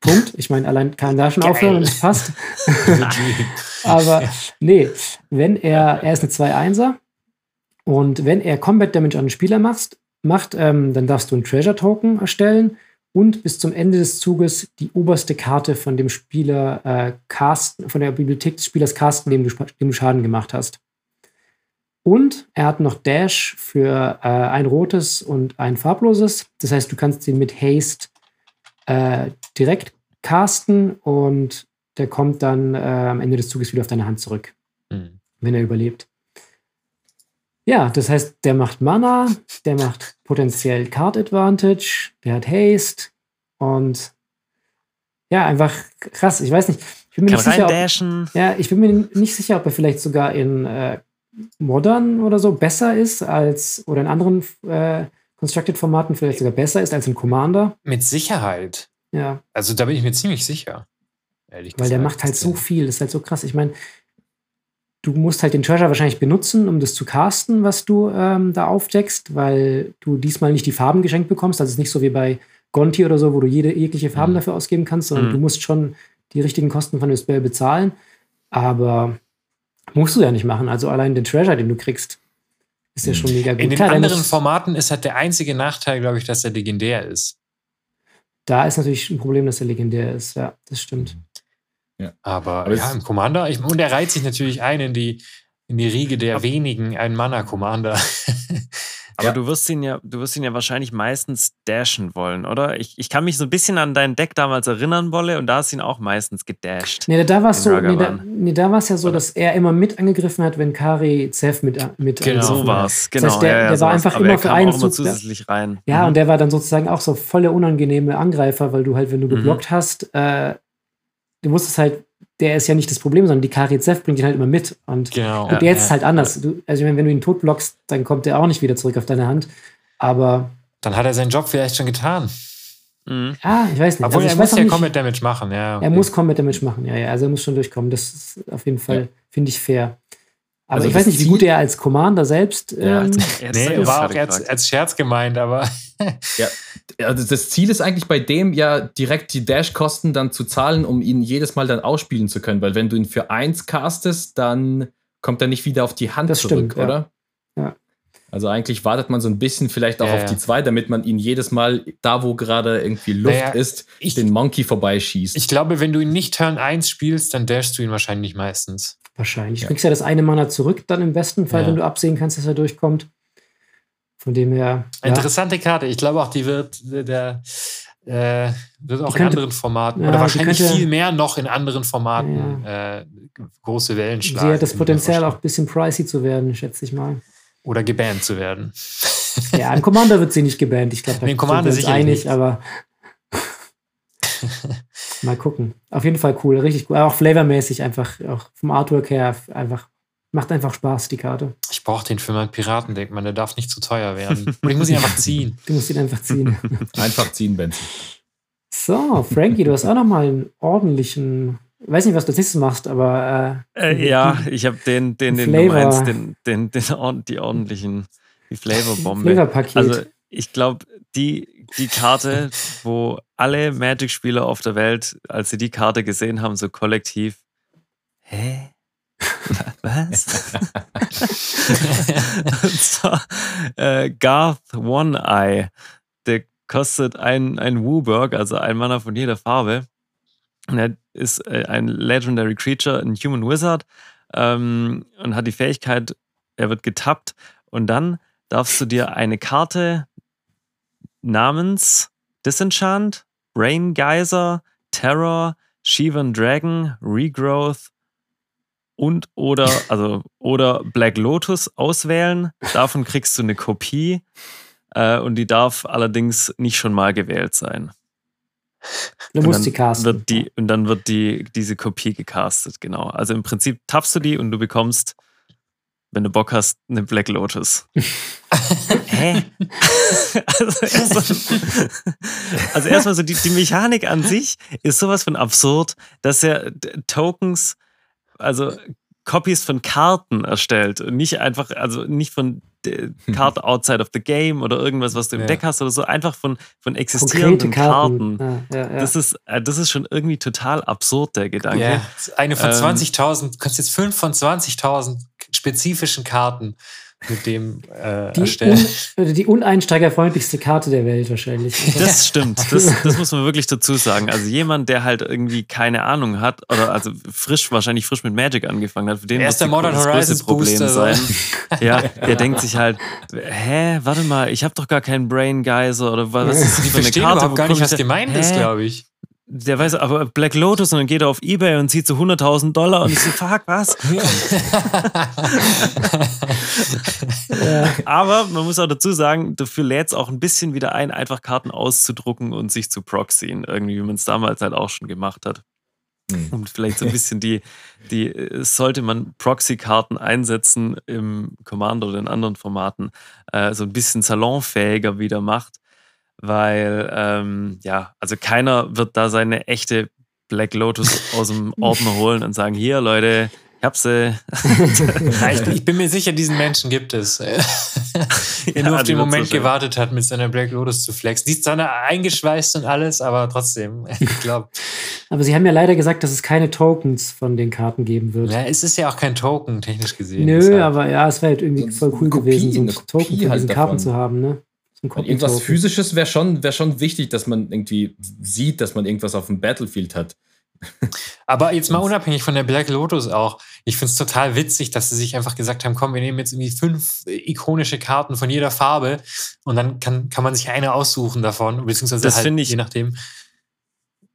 Punkt. Ich meine, allein kann da schon aufhören und es passt. Aber nee, wenn er, er ist eine 2-1er und wenn er Combat Damage an einen Spieler macht, macht ähm, dann darfst du einen Treasure Token erstellen und bis zum Ende des Zuges die oberste Karte von dem Spieler äh, casten, von der Bibliothek des Spielers casten, dem du, dem du Schaden gemacht hast. Und er hat noch Dash für äh, ein rotes und ein farbloses. Das heißt, du kannst ihn mit Haste äh, direkt casten und der kommt dann äh, am Ende des Zuges wieder auf deine Hand zurück, mhm. wenn er überlebt. Ja, das heißt, der macht Mana, der macht potenziell Card Advantage, der hat Haste und ja, einfach krass. Ich weiß nicht. Ich bin mir Kann nicht sicher. Ob, ja, ich bin mir nicht sicher, ob er vielleicht sogar in äh, Modern oder so besser ist als oder in anderen äh, Constructed-Formaten vielleicht sogar besser ist als in Commander. Mit Sicherheit. Ja. Also da bin ich mir ziemlich sicher. Ehrlich Weil gesagt. der macht halt so viel, das ist halt so krass. Ich meine, du musst halt den Treasure wahrscheinlich benutzen, um das zu casten, was du ähm, da aufdeckst, weil du diesmal nicht die Farben geschenkt bekommst. Das ist nicht so wie bei Gonti oder so, wo du jede jegliche Farben mhm. dafür ausgeben kannst, sondern mhm. du musst schon die richtigen Kosten von dem Spell bezahlen. Aber musst du ja nicht machen. Also allein den Treasure, den du kriegst, ist ja schon mega gut. In den Klar, anderen Formaten ist halt der einzige Nachteil, glaube ich, dass er legendär ist. Da ist natürlich ein Problem, dass er legendär ist. Ja, das stimmt. Ja. Aber, Aber ja, im Commander, ich, und er reiht sich natürlich ein in die, in die Riege der wenigen Ein-Mana-Commander. Aber ja. du wirst ihn ja, du wirst ihn ja wahrscheinlich meistens dashen wollen, oder? Ich, ich kann mich so ein bisschen an dein Deck damals erinnern, Wolle, und da hast du ihn auch meistens gedasht. Nee, da war es so, nee, da, nee, da war es ja so, dass er immer mit angegriffen hat, wenn Kari Zev mit, mit Genau, so war es. Genau. Das heißt, der, ja, ja, der war einfach Aber immer für einen Zug. zusätzlich rein. Ja, mhm. und der war dann sozusagen auch so voller unangenehme Angreifer, weil du halt, wenn du mhm. geblockt mhm. hast, äh, du musstest halt der ist ja nicht das Problem, sondern die Karitsev bringt ihn halt immer mit. Und genau, gut, ja, jetzt ja, ist halt anders. Du, also, wenn du ihn tot blockst, dann kommt er auch nicht wieder zurück auf deine Hand. Aber. Dann hat er seinen Job vielleicht schon getan. Mhm. Ja, ich weiß nicht. Obwohl also, er muss ja Combat Damage machen, ja. Okay. Er muss Combat Damage machen, ja, ja. Also er muss schon durchkommen. Das ist auf jeden Fall, ja. finde ich, fair. Aber also ich weiß nicht, wie gut er als Commander selbst. Ja, ähm, nee, war auch als, als Scherz gemeint, aber. ja, also das Ziel ist eigentlich bei dem ja direkt die Dash-Kosten dann zu zahlen, um ihn jedes Mal dann ausspielen zu können. Weil wenn du ihn für eins castest, dann kommt er nicht wieder auf die Hand das zurück, stimmt, oder? Ja. Also eigentlich wartet man so ein bisschen vielleicht auch ja, auf die zwei, damit man ihn jedes Mal da, wo gerade irgendwie Luft naja, ist, ich, den Monkey vorbeischießt. Ich glaube, wenn du ihn nicht Turn 1 spielst, dann dashst du ihn wahrscheinlich meistens. Wahrscheinlich. Du kriegst ja das eine Mana zurück, dann im besten Fall, wenn du absehen kannst, dass er durchkommt. Von dem her. Interessante Karte. Ich glaube auch, die wird der äh, wird auch könnte, in anderen Formaten oder wahrscheinlich könnte, viel mehr noch in anderen Formaten äh, große Wellen schlagen. Sie hat das Potenzial auch ein bisschen pricey zu werden, schätze ich mal. Oder gebannt zu werden. Ja, im Commander wird sie nicht gebannt. Ich glaube, da sind wir uns einig, nicht. aber mal gucken. Auf jeden Fall cool, richtig cool. Auch flavormäßig einfach, auch vom Artwork her einfach Macht einfach Spaß, die Karte. Ich brauche den für mein Piratendeck, man, der darf nicht zu teuer werden. Und ich muss ihn einfach ziehen. Du musst ihn einfach ziehen. einfach ziehen, Benson. So, Frankie, du hast auch noch mal einen ordentlichen ich weiß nicht, was du das machst, aber. Äh, äh, ja, ich habe den, den, den Flavor. Nummer eins, den, den, den, die ordentlichen, die Flavorbombe. Flavorpaket. Also, ich glaube, die, die Karte, wo alle Magic-Spieler auf der Welt, als sie die Karte gesehen haben, so kollektiv, hä? Was? und zwar äh, Garth One Eye. Der kostet ein, ein Wooburg, also ein Mana von jeder Farbe. Und er ist äh, ein Legendary Creature, ein Human Wizard ähm, und hat die Fähigkeit, er wird getappt und dann darfst du dir eine Karte namens Disenchant, Brain Geyser, Terror, Shivan Dragon, Regrowth und oder, also, oder Black Lotus auswählen. Davon kriegst du eine Kopie äh, und die darf allerdings nicht schon mal gewählt sein. Du musst die casten. Wird die, und dann wird die, diese Kopie gecastet, genau. Also im Prinzip tappst du die und du bekommst, wenn du Bock hast, eine Black Lotus. Hä? also erstmal also erstmal so die, die Mechanik an sich ist sowas von absurd, dass er Tokens also Copies von Karten erstellt und nicht einfach, also nicht von Karte outside of the game oder irgendwas, was du im ja. Deck hast oder so, einfach von, von existierenden Karten. Karten. Ja, ja, das, ist, äh, das ist schon irgendwie total absurd, der Gedanke. Eine von ähm, 20.000, du kannst jetzt fünf von 20.000 spezifischen Karten mit dem äh, die erstellen. Un, die uneinsteigerfreundlichste Karte der Welt wahrscheinlich. Das stimmt. Das, das muss man wirklich dazu sagen. Also jemand, der halt irgendwie keine Ahnung hat oder also frisch, wahrscheinlich frisch mit Magic angefangen hat, für den muss Modern das größte Problem Booster sein. Ja, der denkt sich halt, hä, warte mal, ich habe doch gar keinen Brain Geyser oder was ist das für eine Karte? Ich gar nicht, was gemeint ist, glaube ich der weiß aber Black Lotus und dann geht er auf Ebay und zieht so 100.000 Dollar und ich so, fuck, was? ja. Aber man muss auch dazu sagen, dafür lädt es auch ein bisschen wieder ein, einfach Karten auszudrucken und sich zu proxyen, irgendwie, wie man es damals halt auch schon gemacht hat. Mhm. Und vielleicht so ein bisschen die, die sollte man Proxy-Karten einsetzen im Commander oder in anderen Formaten, äh, so ein bisschen salonfähiger wieder macht weil ähm, ja, also keiner wird da seine echte Black Lotus aus dem Ordner holen und sagen, hier Leute, ich hab sie. ich, ich, bin mir sicher, diesen Menschen gibt es. der ja, nur auf den Moment so gewartet hat, mit seiner Black Lotus zu flexen. Die ist zwar eingeschweißt und alles, aber trotzdem, ich glaube. aber sie haben ja leider gesagt, dass es keine Tokens von den Karten geben wird. Ja, es ist ja auch kein Token, technisch gesehen. Nö, deshalb. aber ja, es wäre halt irgendwie so voll cool Kopie, gewesen, so ein Token von halt diesen Karten zu haben, ne? Irgendwas Physisches wäre schon, wär schon wichtig, dass man irgendwie sieht, dass man irgendwas auf dem Battlefield hat. Aber jetzt mal unabhängig von der Black Lotus auch. Ich finde es total witzig, dass sie sich einfach gesagt haben, komm, wir nehmen jetzt irgendwie fünf ikonische Karten von jeder Farbe und dann kann, kann man sich eine aussuchen davon, beziehungsweise das halt, ich, je nachdem.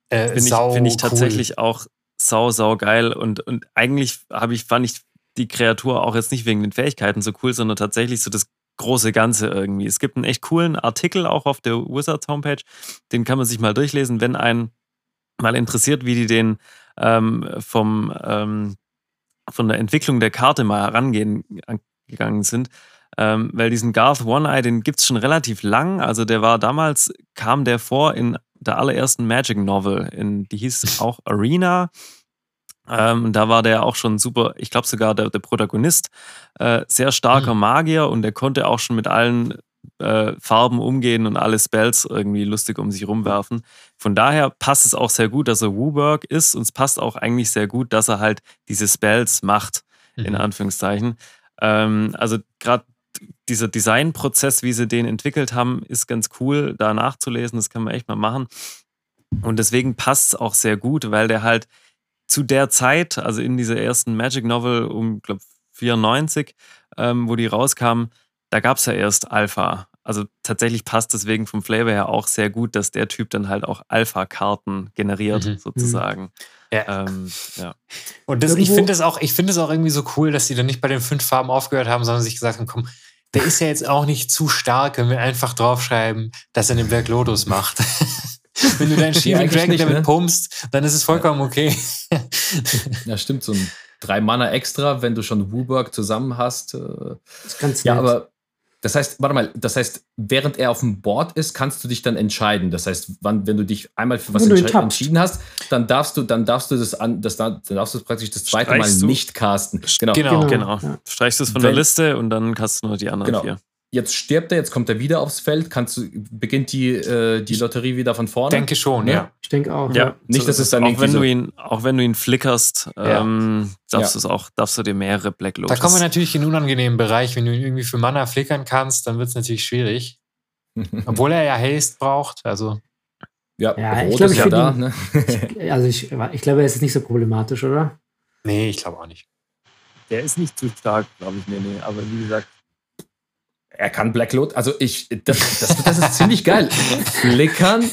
Äh, finde ich, find ich tatsächlich auch sau, sau geil und, und eigentlich habe ich, fand ich die Kreatur auch jetzt nicht wegen den Fähigkeiten so cool, sondern tatsächlich so das große Ganze irgendwie. Es gibt einen echt coolen Artikel auch auf der Wizards Homepage, den kann man sich mal durchlesen, wenn einen mal interessiert, wie die den ähm, vom, ähm, von der Entwicklung der Karte mal herangehen gegangen sind. Ähm, weil diesen Garth One-Eye, den gibt es schon relativ lang. Also der war damals, kam der vor in der allerersten Magic Novel, in, die hieß auch Arena. Ähm, da war der auch schon super, ich glaube sogar der, der Protagonist, äh, sehr starker mhm. Magier und der konnte auch schon mit allen äh, Farben umgehen und alle Spells irgendwie lustig um sich rumwerfen. Von daher passt es auch sehr gut, dass er Wooburg ist und es passt auch eigentlich sehr gut, dass er halt diese Spells macht, mhm. in Anführungszeichen. Ähm, also gerade dieser Designprozess, wie sie den entwickelt haben, ist ganz cool, da nachzulesen. Das kann man echt mal machen. Und deswegen passt es auch sehr gut, weil der halt zu der Zeit, also in dieser ersten Magic Novel um, glaube 94, ähm, wo die rauskam, da gab es ja erst Alpha. Also tatsächlich passt deswegen vom Flavor her auch sehr gut, dass der Typ dann halt auch Alpha-Karten generiert, mhm. sozusagen. Ja. Ähm, ja. Und das, ich finde es auch, ich auch irgendwie so cool, dass sie dann nicht bei den fünf Farben aufgehört haben, sondern sich gesagt haben, komm, der ist ja jetzt auch nicht zu stark, wenn wir einfach draufschreiben, dass er den Black Lotus macht. Wenn du deinen Sheeving Dragon nicht, damit ne? pumpst, dann ist es vollkommen okay. ja, stimmt. So ein drei Mana extra, wenn du schon Wooburg zusammen hast. Äh, das kannst du Ja, nett. aber das heißt, warte mal, das heißt, während er auf dem Board ist, kannst du dich dann entscheiden. Das heißt, wann, wenn du dich einmal für was entschi entschieden hast, dann darfst du, dann darfst du das an, das, dann darfst du praktisch das zweite Streichst Mal nicht casten. Genau, genau. genau. Ja. Streichst du es von wenn, der Liste und dann castest du nur die anderen genau. vier jetzt stirbt er, jetzt kommt er wieder aufs Feld. Kannst du, beginnt die, äh, die Lotterie wieder von vorne? Denke schon, ja. ja. Ich denke auch. Ja. ja. Nicht, dass es dann auch wenn so du ihn, auch wenn du ihn flickerst, ähm, darfst, ja. auch, darfst du dir mehrere Black Lotus. Da kommen wir natürlich in einen unangenehmen Bereich. Wenn du ihn irgendwie für Mana flickern kannst, dann wird es natürlich schwierig. Obwohl er ja Haste braucht. Also. Ja, ja ich glaube, ja da. Ihn, ne? also ich, ich glaube, er ist nicht so problematisch, oder? Nee, ich glaube auch nicht. Der ist nicht zu stark, glaube ich. Nee, nee. Aber wie gesagt, er kann Black Lotus, also ich, das, das, das ist ziemlich geil. Flickern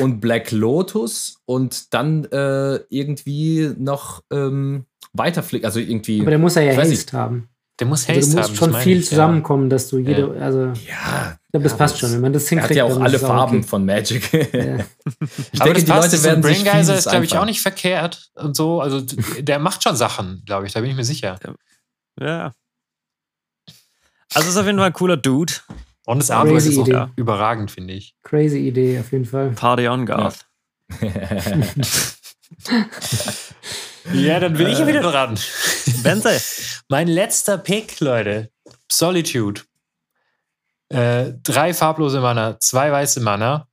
und Black Lotus und dann äh, irgendwie noch ähm, weiter flicken, also irgendwie. Aber der muss ja ja Haste haben. Der muss Haste also du musst haben, schon viel ich, zusammenkommen, ja. dass du jede, also. Ja. Ich glaube, das passt schon. Wenn man das hinkriegt, er hat ja auch alle Farben okay. von Magic. Ja. ich Aber denke, die Leute werden Brain Geyser ist, glaube ich, auch nicht verkehrt und so. Also der macht schon Sachen, glaube ich. Da bin ich mir sicher. Ja. Also ist auf jeden Fall ein cooler Dude. Und das Artwork ist auch Idee. überragend, finde ich. Crazy Idee, auf jeden Fall. Party on Garth. Ja, ja dann bin ich ja wieder dran. Benze. mein letzter Pick, Leute. Solitude. Äh, drei farblose Mana, zwei weiße Mana.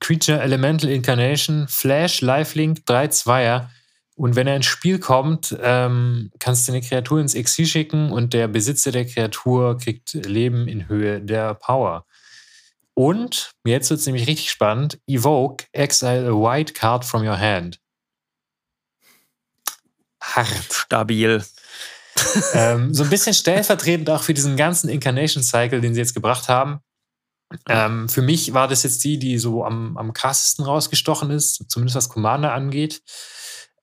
Creature Elemental Incarnation, Flash, Lifelink, drei Zweier. Und wenn er ins Spiel kommt, ähm, kannst du eine Kreatur ins Exil schicken und der Besitzer der Kreatur kriegt Leben in Höhe der Power. Und jetzt wird es nämlich richtig spannend: Evoke, exile a white card from your hand. Hart. Stabil. ähm, so ein bisschen stellvertretend auch für diesen ganzen Incarnation Cycle, den sie jetzt gebracht haben. Ähm, für mich war das jetzt die, die so am, am krassesten rausgestochen ist, zumindest was Commander angeht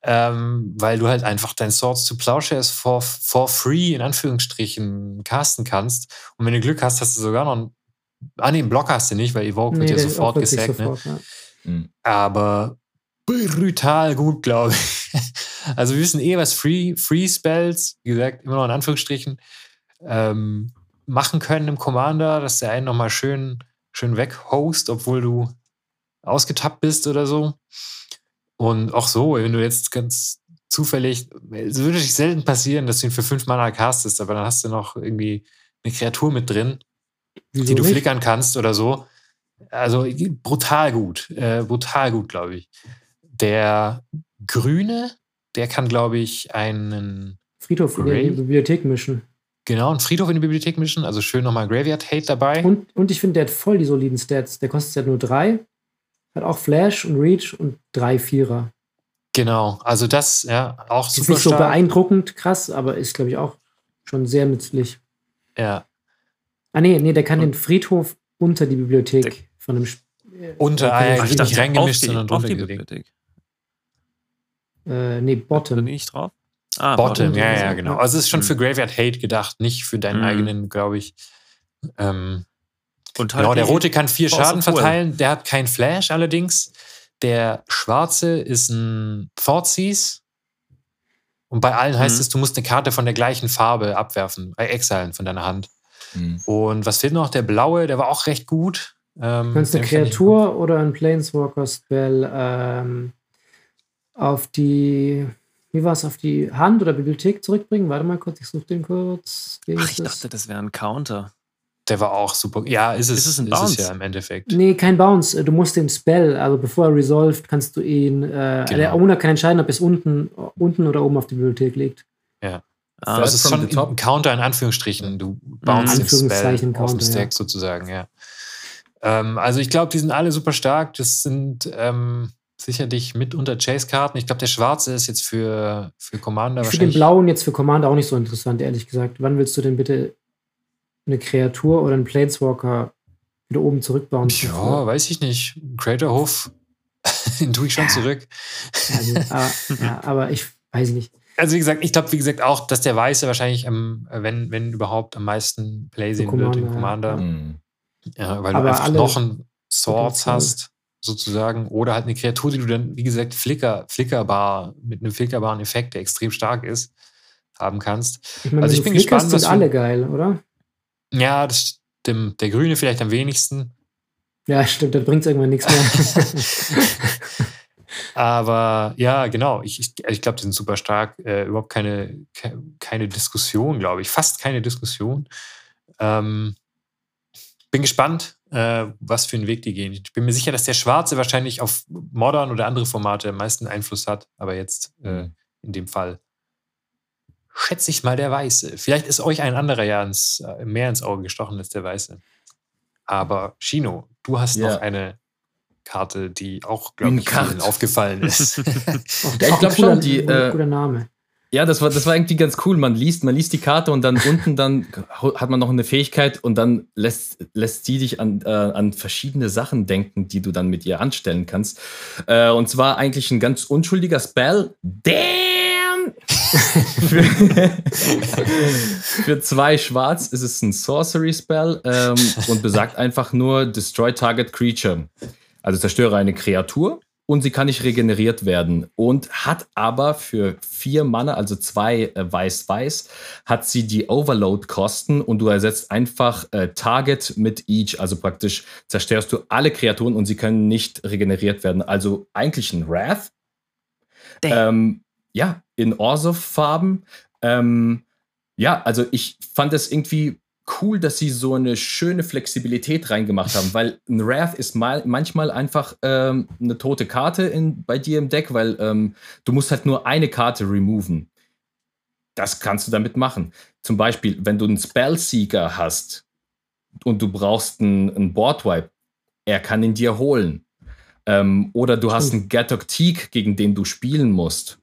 ähm, weil du halt einfach dein Swords to Plowshares for, for free in Anführungsstrichen casten kannst. Und wenn du Glück hast, hast du sogar noch einen, ah nee, einen Block hast du nicht, weil Evoke nee, wird ja sofort gesackt. Ne? Ja. mhm. Aber brutal gut, glaube ich. Also wir wissen eh, was Free, Free Spells, wie gesagt, immer noch in Anführungsstrichen, ähm, machen können im Commander, dass der einen nochmal schön, schön weghost, obwohl du ausgetappt bist oder so. Und auch so, wenn du jetzt ganz zufällig, es würde sich selten passieren, dass du ihn für fünf Mana castest, aber dann hast du noch irgendwie eine Kreatur mit drin, Wieso die du nicht? flickern kannst oder so. Also brutal gut, äh, brutal gut, glaube ich. Der Grüne, der kann, glaube ich, einen Friedhof Gra in die Bibliothek mischen. Genau, einen Friedhof in die Bibliothek mischen, also schön nochmal Graveyard Hate dabei. Und, und ich finde, der hat voll die soliden Stats. Der kostet ja nur drei hat auch Flash und Reach und drei Vierer. Genau, also das, ja, auch ist super. Ist nicht so beeindruckend krass, aber ist, glaube ich, auch schon sehr nützlich. Ja. Ah, nee, nee, der kann und den Friedhof unter die Bibliothek der von dem. Äh, unter, ah, ja, nicht reingemischt, sondern drunter die Bibliothek. Äh, nee, Bottom. Bin ich drauf? Ah, Bottom, Bottom, ja, ja, genau. Also es ist schon mhm. für Graveyard Hate gedacht, nicht für deinen mhm. eigenen, glaube ich. Ähm, und halt genau, der rote kann vier Schaden verteilen. Der hat kein Flash allerdings. Der schwarze ist ein Thoughtseize. Und bei allen heißt mhm. es, du musst eine Karte von der gleichen Farbe abwerfen, äh, exilen von deiner Hand. Mhm. Und was fehlt noch? Der blaue, der war auch recht gut. Ähm, du kannst eine Kreatur oder ein Planeswalker-Spell ähm, auf die, wie war es, auf die Hand oder Bibliothek zurückbringen. Warte mal kurz, ich suche den kurz. Ach, ich dachte, das wäre ein Counter. Der war auch super. Ja, ist es, ist es ein Bounce? Ist es ja im Endeffekt. Nee, kein Bounce. Du musst den Spell, also bevor er resolved, kannst du ihn. Äh, genau. Der Owner kann entscheiden, ob es unten, unten oder oben auf die Bibliothek liegt. Ja. Ah, das ist schon ein Counter in Anführungsstrichen. Du bounce den Spell auf dem Stack ja. sozusagen, ja. Ähm, also ich glaube, die sind alle super stark. Das sind ähm, sicherlich mitunter Chase-Karten. Ich glaube, der schwarze ist jetzt für, für Commander ich wahrscheinlich. Ich den blauen jetzt für Commander auch nicht so interessant, ehrlich gesagt. Wann willst du denn bitte eine Kreatur oder ein Planeswalker wieder oben zurückbauen. Ja, weiß ich nicht. Craterhof, den tue ich schon ja. zurück. Also, aber, ja, aber ich weiß nicht. Also wie gesagt, ich glaube, wie gesagt, auch, dass der Weiße wahrscheinlich, am, wenn, wenn überhaupt, am meisten Play sehen wird im Commander. Mhm. Ja, weil aber du einfach noch ein Swords hast, sozusagen, oder halt eine Kreatur, die du dann, wie gesagt, flicker, flickerbar, mit einem flickerbaren Effekt, der extrem stark ist, haben kannst. Ich meine, also ich bin gespannt, sind alle geil, oder? Ja, das stimmt. Der Grüne vielleicht am wenigsten. Ja, stimmt, dann bringt es irgendwann nichts mehr. Aber ja, genau. Ich, ich, ich glaube, die sind super stark. Äh, überhaupt keine, keine Diskussion, glaube ich. Fast keine Diskussion. Ähm, bin gespannt, äh, was für einen Weg die gehen. Ich bin mir sicher, dass der Schwarze wahrscheinlich auf Modern oder andere Formate am meisten Einfluss hat. Aber jetzt äh, in dem Fall schätze ich mal der Weiße. Vielleicht ist euch ein anderer ja ins, äh, mehr ins Auge gestochen als der Weiße. Aber Chino, du hast ja. noch eine Karte, die auch, glaube ich, vielen aufgefallen ist. ja, ich glaube schon, die. Äh, guter Name. Ja, das war, das war irgendwie ganz cool. Man liest, man liest die Karte und dann unten dann hat man noch eine Fähigkeit und dann lässt, lässt sie dich an, äh, an verschiedene Sachen denken, die du dann mit ihr anstellen kannst. Äh, und zwar eigentlich ein ganz unschuldiger Spell. Damn! Für, für, zwei Schwarz ist es ein Sorcery Spell ähm, und besagt einfach nur Destroy Target Creature. Also zerstöre eine Kreatur und sie kann nicht regeneriert werden und hat aber für vier Mana, also zwei äh, Weiß-Weiß, hat sie die Overload-Kosten und du ersetzt einfach äh, Target mit Each, also praktisch zerstörst du alle Kreaturen und sie können nicht regeneriert werden. Also eigentlich ein Wrath. Ähm, ja, in Orsov-Farben. Ähm, ja, also ich fand es irgendwie cool, dass sie so eine schöne Flexibilität reingemacht haben, weil ein Wrath ist mal, manchmal einfach ähm, eine tote Karte in, bei dir im Deck, weil ähm, du musst halt nur eine Karte removen. Das kannst du damit machen. Zum Beispiel, wenn du einen Spellseeker hast und du brauchst einen, einen Boardwipe, er kann ihn dir holen. Ähm, oder du hast einen Gatoktik, gegen den du spielen musst.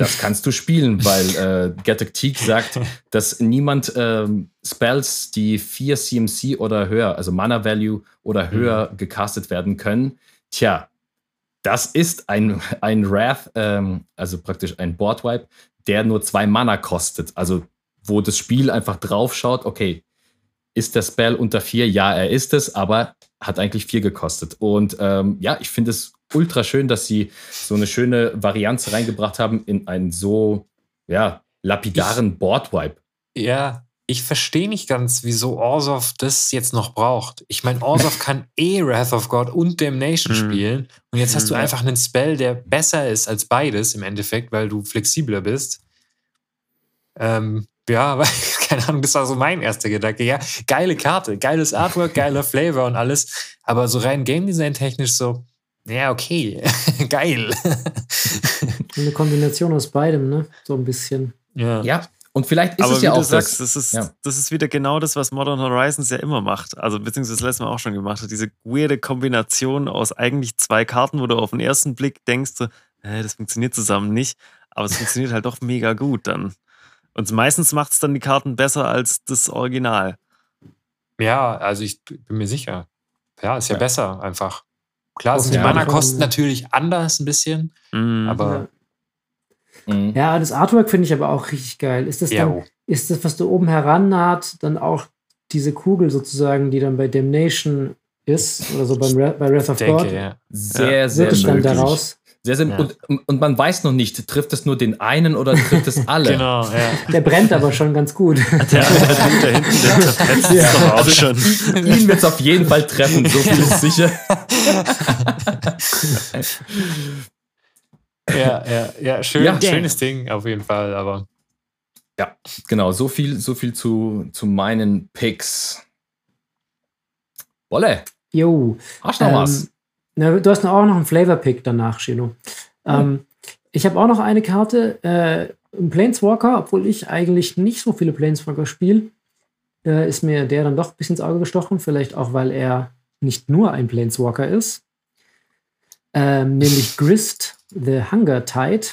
Das kannst du spielen, weil äh, Gatoktik sagt, dass niemand ähm, Spells, die 4 CMC oder höher, also Mana Value oder mhm. höher mhm. gecastet werden können, tja, das ist ein, ein Wrath, ähm, also praktisch ein Boardwipe, der nur zwei Mana kostet. Also wo das Spiel einfach drauf schaut, okay, ist der Spell unter vier? Ja, er ist es, aber hat eigentlich vier gekostet. Und ähm, ja, ich finde es ultra schön, dass sie so eine schöne Varianz reingebracht haben in einen so, ja, lapidaren Boardwipe. Ja, ich verstehe nicht ganz, wieso Orzov das jetzt noch braucht. Ich meine, Orzov kann eh Wrath of God und Damnation mhm. spielen. Und jetzt hast du mhm. einfach einen Spell, der besser ist als beides im Endeffekt, weil du flexibler bist. Ähm, ja, weil, keine Ahnung, das war so mein erster Gedanke. Ja, geile Karte, geiles Artwork, geiler Flavor und alles. Aber so rein Game Design technisch so, ja, okay, geil. Eine Kombination aus beidem, ne? So ein bisschen. Ja. ja. Und vielleicht ist Aber es ja auch sagst, das. Das ist, ja. das ist wieder genau das, was Modern Horizons ja immer macht. Also, beziehungsweise das letzte Mal auch schon gemacht hat. Diese weirde Kombination aus eigentlich zwei Karten, wo du auf den ersten Blick denkst, so, äh, das funktioniert zusammen nicht. Aber es funktioniert halt doch mega gut dann. Und meistens macht es dann die Karten besser als das Original. Ja, also ich bin mir sicher. Ja, ist ja, ja. besser einfach. Klar sind die Mana-Kosten natürlich anders ein bisschen, mhm. aber. Ja. Mhm. ja, das Artwork finde ich aber auch richtig geil. Ist das, dann, ist das, was da oben herannaht, dann auch diese Kugel sozusagen, die dann bei Damnation ist, oder so beim bei Wrath of denke, God? Ja. Sehr, sehr Wird es dann daraus? Sehr, sehr, ja. und, und man weiß noch nicht, trifft es nur den einen oder trifft es alle? genau, ja. Der brennt aber schon ganz gut. Der, der, der hinten, der zerfetzt ja. doch auch also schon. Ihn wird es auf jeden Fall treffen, so viel ist sicher. ja, ja, ja, schön, ja. schönes Ding auf jeden Fall, aber. Ja, genau, so viel, so viel zu, zu meinen Picks. Wolle. Jo. Hast du noch ähm, was? Na, du hast auch noch einen Flavor-Pick danach, Shino. Ähm, ich habe auch noch eine Karte, äh, ein Planeswalker, obwohl ich eigentlich nicht so viele Planeswalker spiele, äh, ist mir der dann doch ein bisschen ins Auge gestochen. Vielleicht auch, weil er nicht nur ein Planeswalker ist. Ähm, nämlich Grist, The Hunger Tide.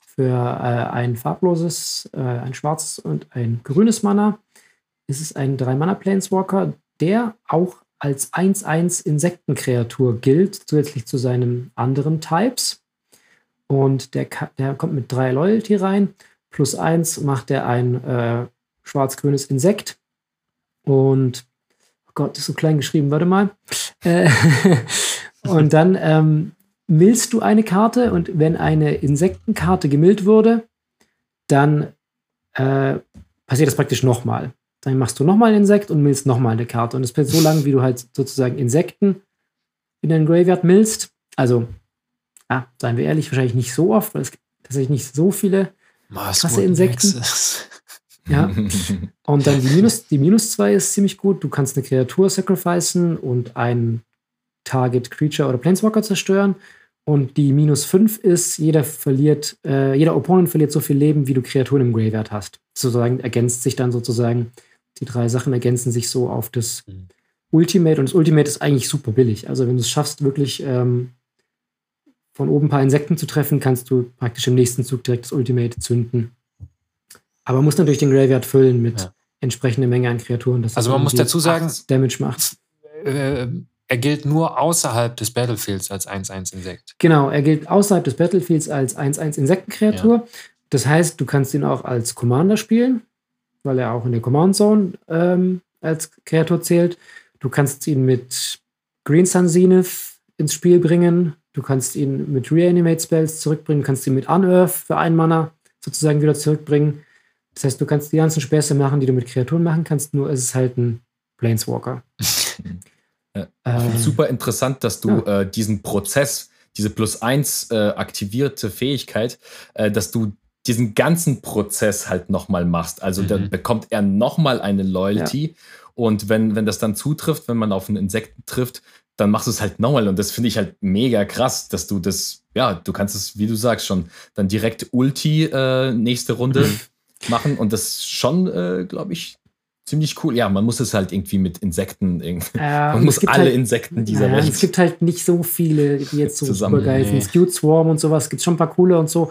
Für äh, ein farbloses, äh, ein schwarzes und ein grünes Mana ist es ein 3-Mana-Planeswalker, der auch als 1-1 Insektenkreatur gilt, zusätzlich zu seinen anderen Types. Und der, der kommt mit 3 Loyalty rein. Plus 1 macht er ein äh, schwarz-grünes Insekt. Und, oh Gott, das ist so klein geschrieben, warte mal. Äh, und dann ähm, millst du eine Karte und wenn eine Insektenkarte gemillt wurde, dann äh, passiert das praktisch nochmal. Dann machst du nochmal ein Insekt und millst nochmal eine Karte. Und es passiert so lange, wie du halt sozusagen Insekten in den Graveyard millst. Also, ja, seien wir ehrlich, wahrscheinlich nicht so oft, weil es gibt tatsächlich nicht so viele krasse Insekten. Ja. Und dann die Minus, die Minus 2 ist ziemlich gut. Du kannst eine Kreatur sacrificen und ein Target Creature oder Planeswalker zerstören. Und die Minus 5 ist, jeder verliert, äh, jeder Opponent verliert so viel Leben, wie du Kreaturen im Graveyard hast. Sozusagen ergänzt sich dann sozusagen die drei Sachen ergänzen sich so auf das mhm. Ultimate und das Ultimate ist eigentlich super billig. Also wenn du es schaffst, wirklich ähm, von oben ein paar Insekten zu treffen, kannst du praktisch im nächsten Zug direkt das Ultimate zünden. Aber man muss natürlich den Graveyard füllen mit ja. entsprechender Menge an Kreaturen. also man muss dazu sagen, Damage macht. Äh, er gilt nur außerhalb des Battlefields als 1-1-Insekt. Genau, er gilt außerhalb des Battlefields als 1-1-Insektenkreatur. Ja. Das heißt, du kannst ihn auch als Commander spielen weil er auch in der Command Zone ähm, als Kreatur zählt. Du kannst ihn mit Green Sun Zenith ins Spiel bringen. Du kannst ihn mit Reanimate Spells zurückbringen. Du kannst ihn mit Unearth für einen Mana sozusagen wieder zurückbringen. Das heißt, du kannst die ganzen Späße machen, die du mit Kreaturen machen kannst, nur ist es halt ein Planeswalker. Ja, äh, super interessant, dass du ja. äh, diesen Prozess, diese plus eins äh, aktivierte Fähigkeit, äh, dass du diesen ganzen Prozess halt nochmal machst. Also mhm. dann bekommt er nochmal eine Loyalty. Ja. Und wenn, wenn das dann zutrifft, wenn man auf einen Insekten trifft, dann machst du es halt nochmal. Und das finde ich halt mega krass, dass du das, ja, du kannst es, wie du sagst, schon dann direkt Ulti äh, nächste Runde mhm. machen. Und das schon, äh, glaube ich, ziemlich cool. Ja, man muss es halt irgendwie mit Insekten irgendwie. Ja, man muss alle halt, Insekten dieser ja, Welt. Es gibt halt nicht so viele, die jetzt so geil sind. Skewed Swarm und sowas. Es gibt schon ein paar coole und so.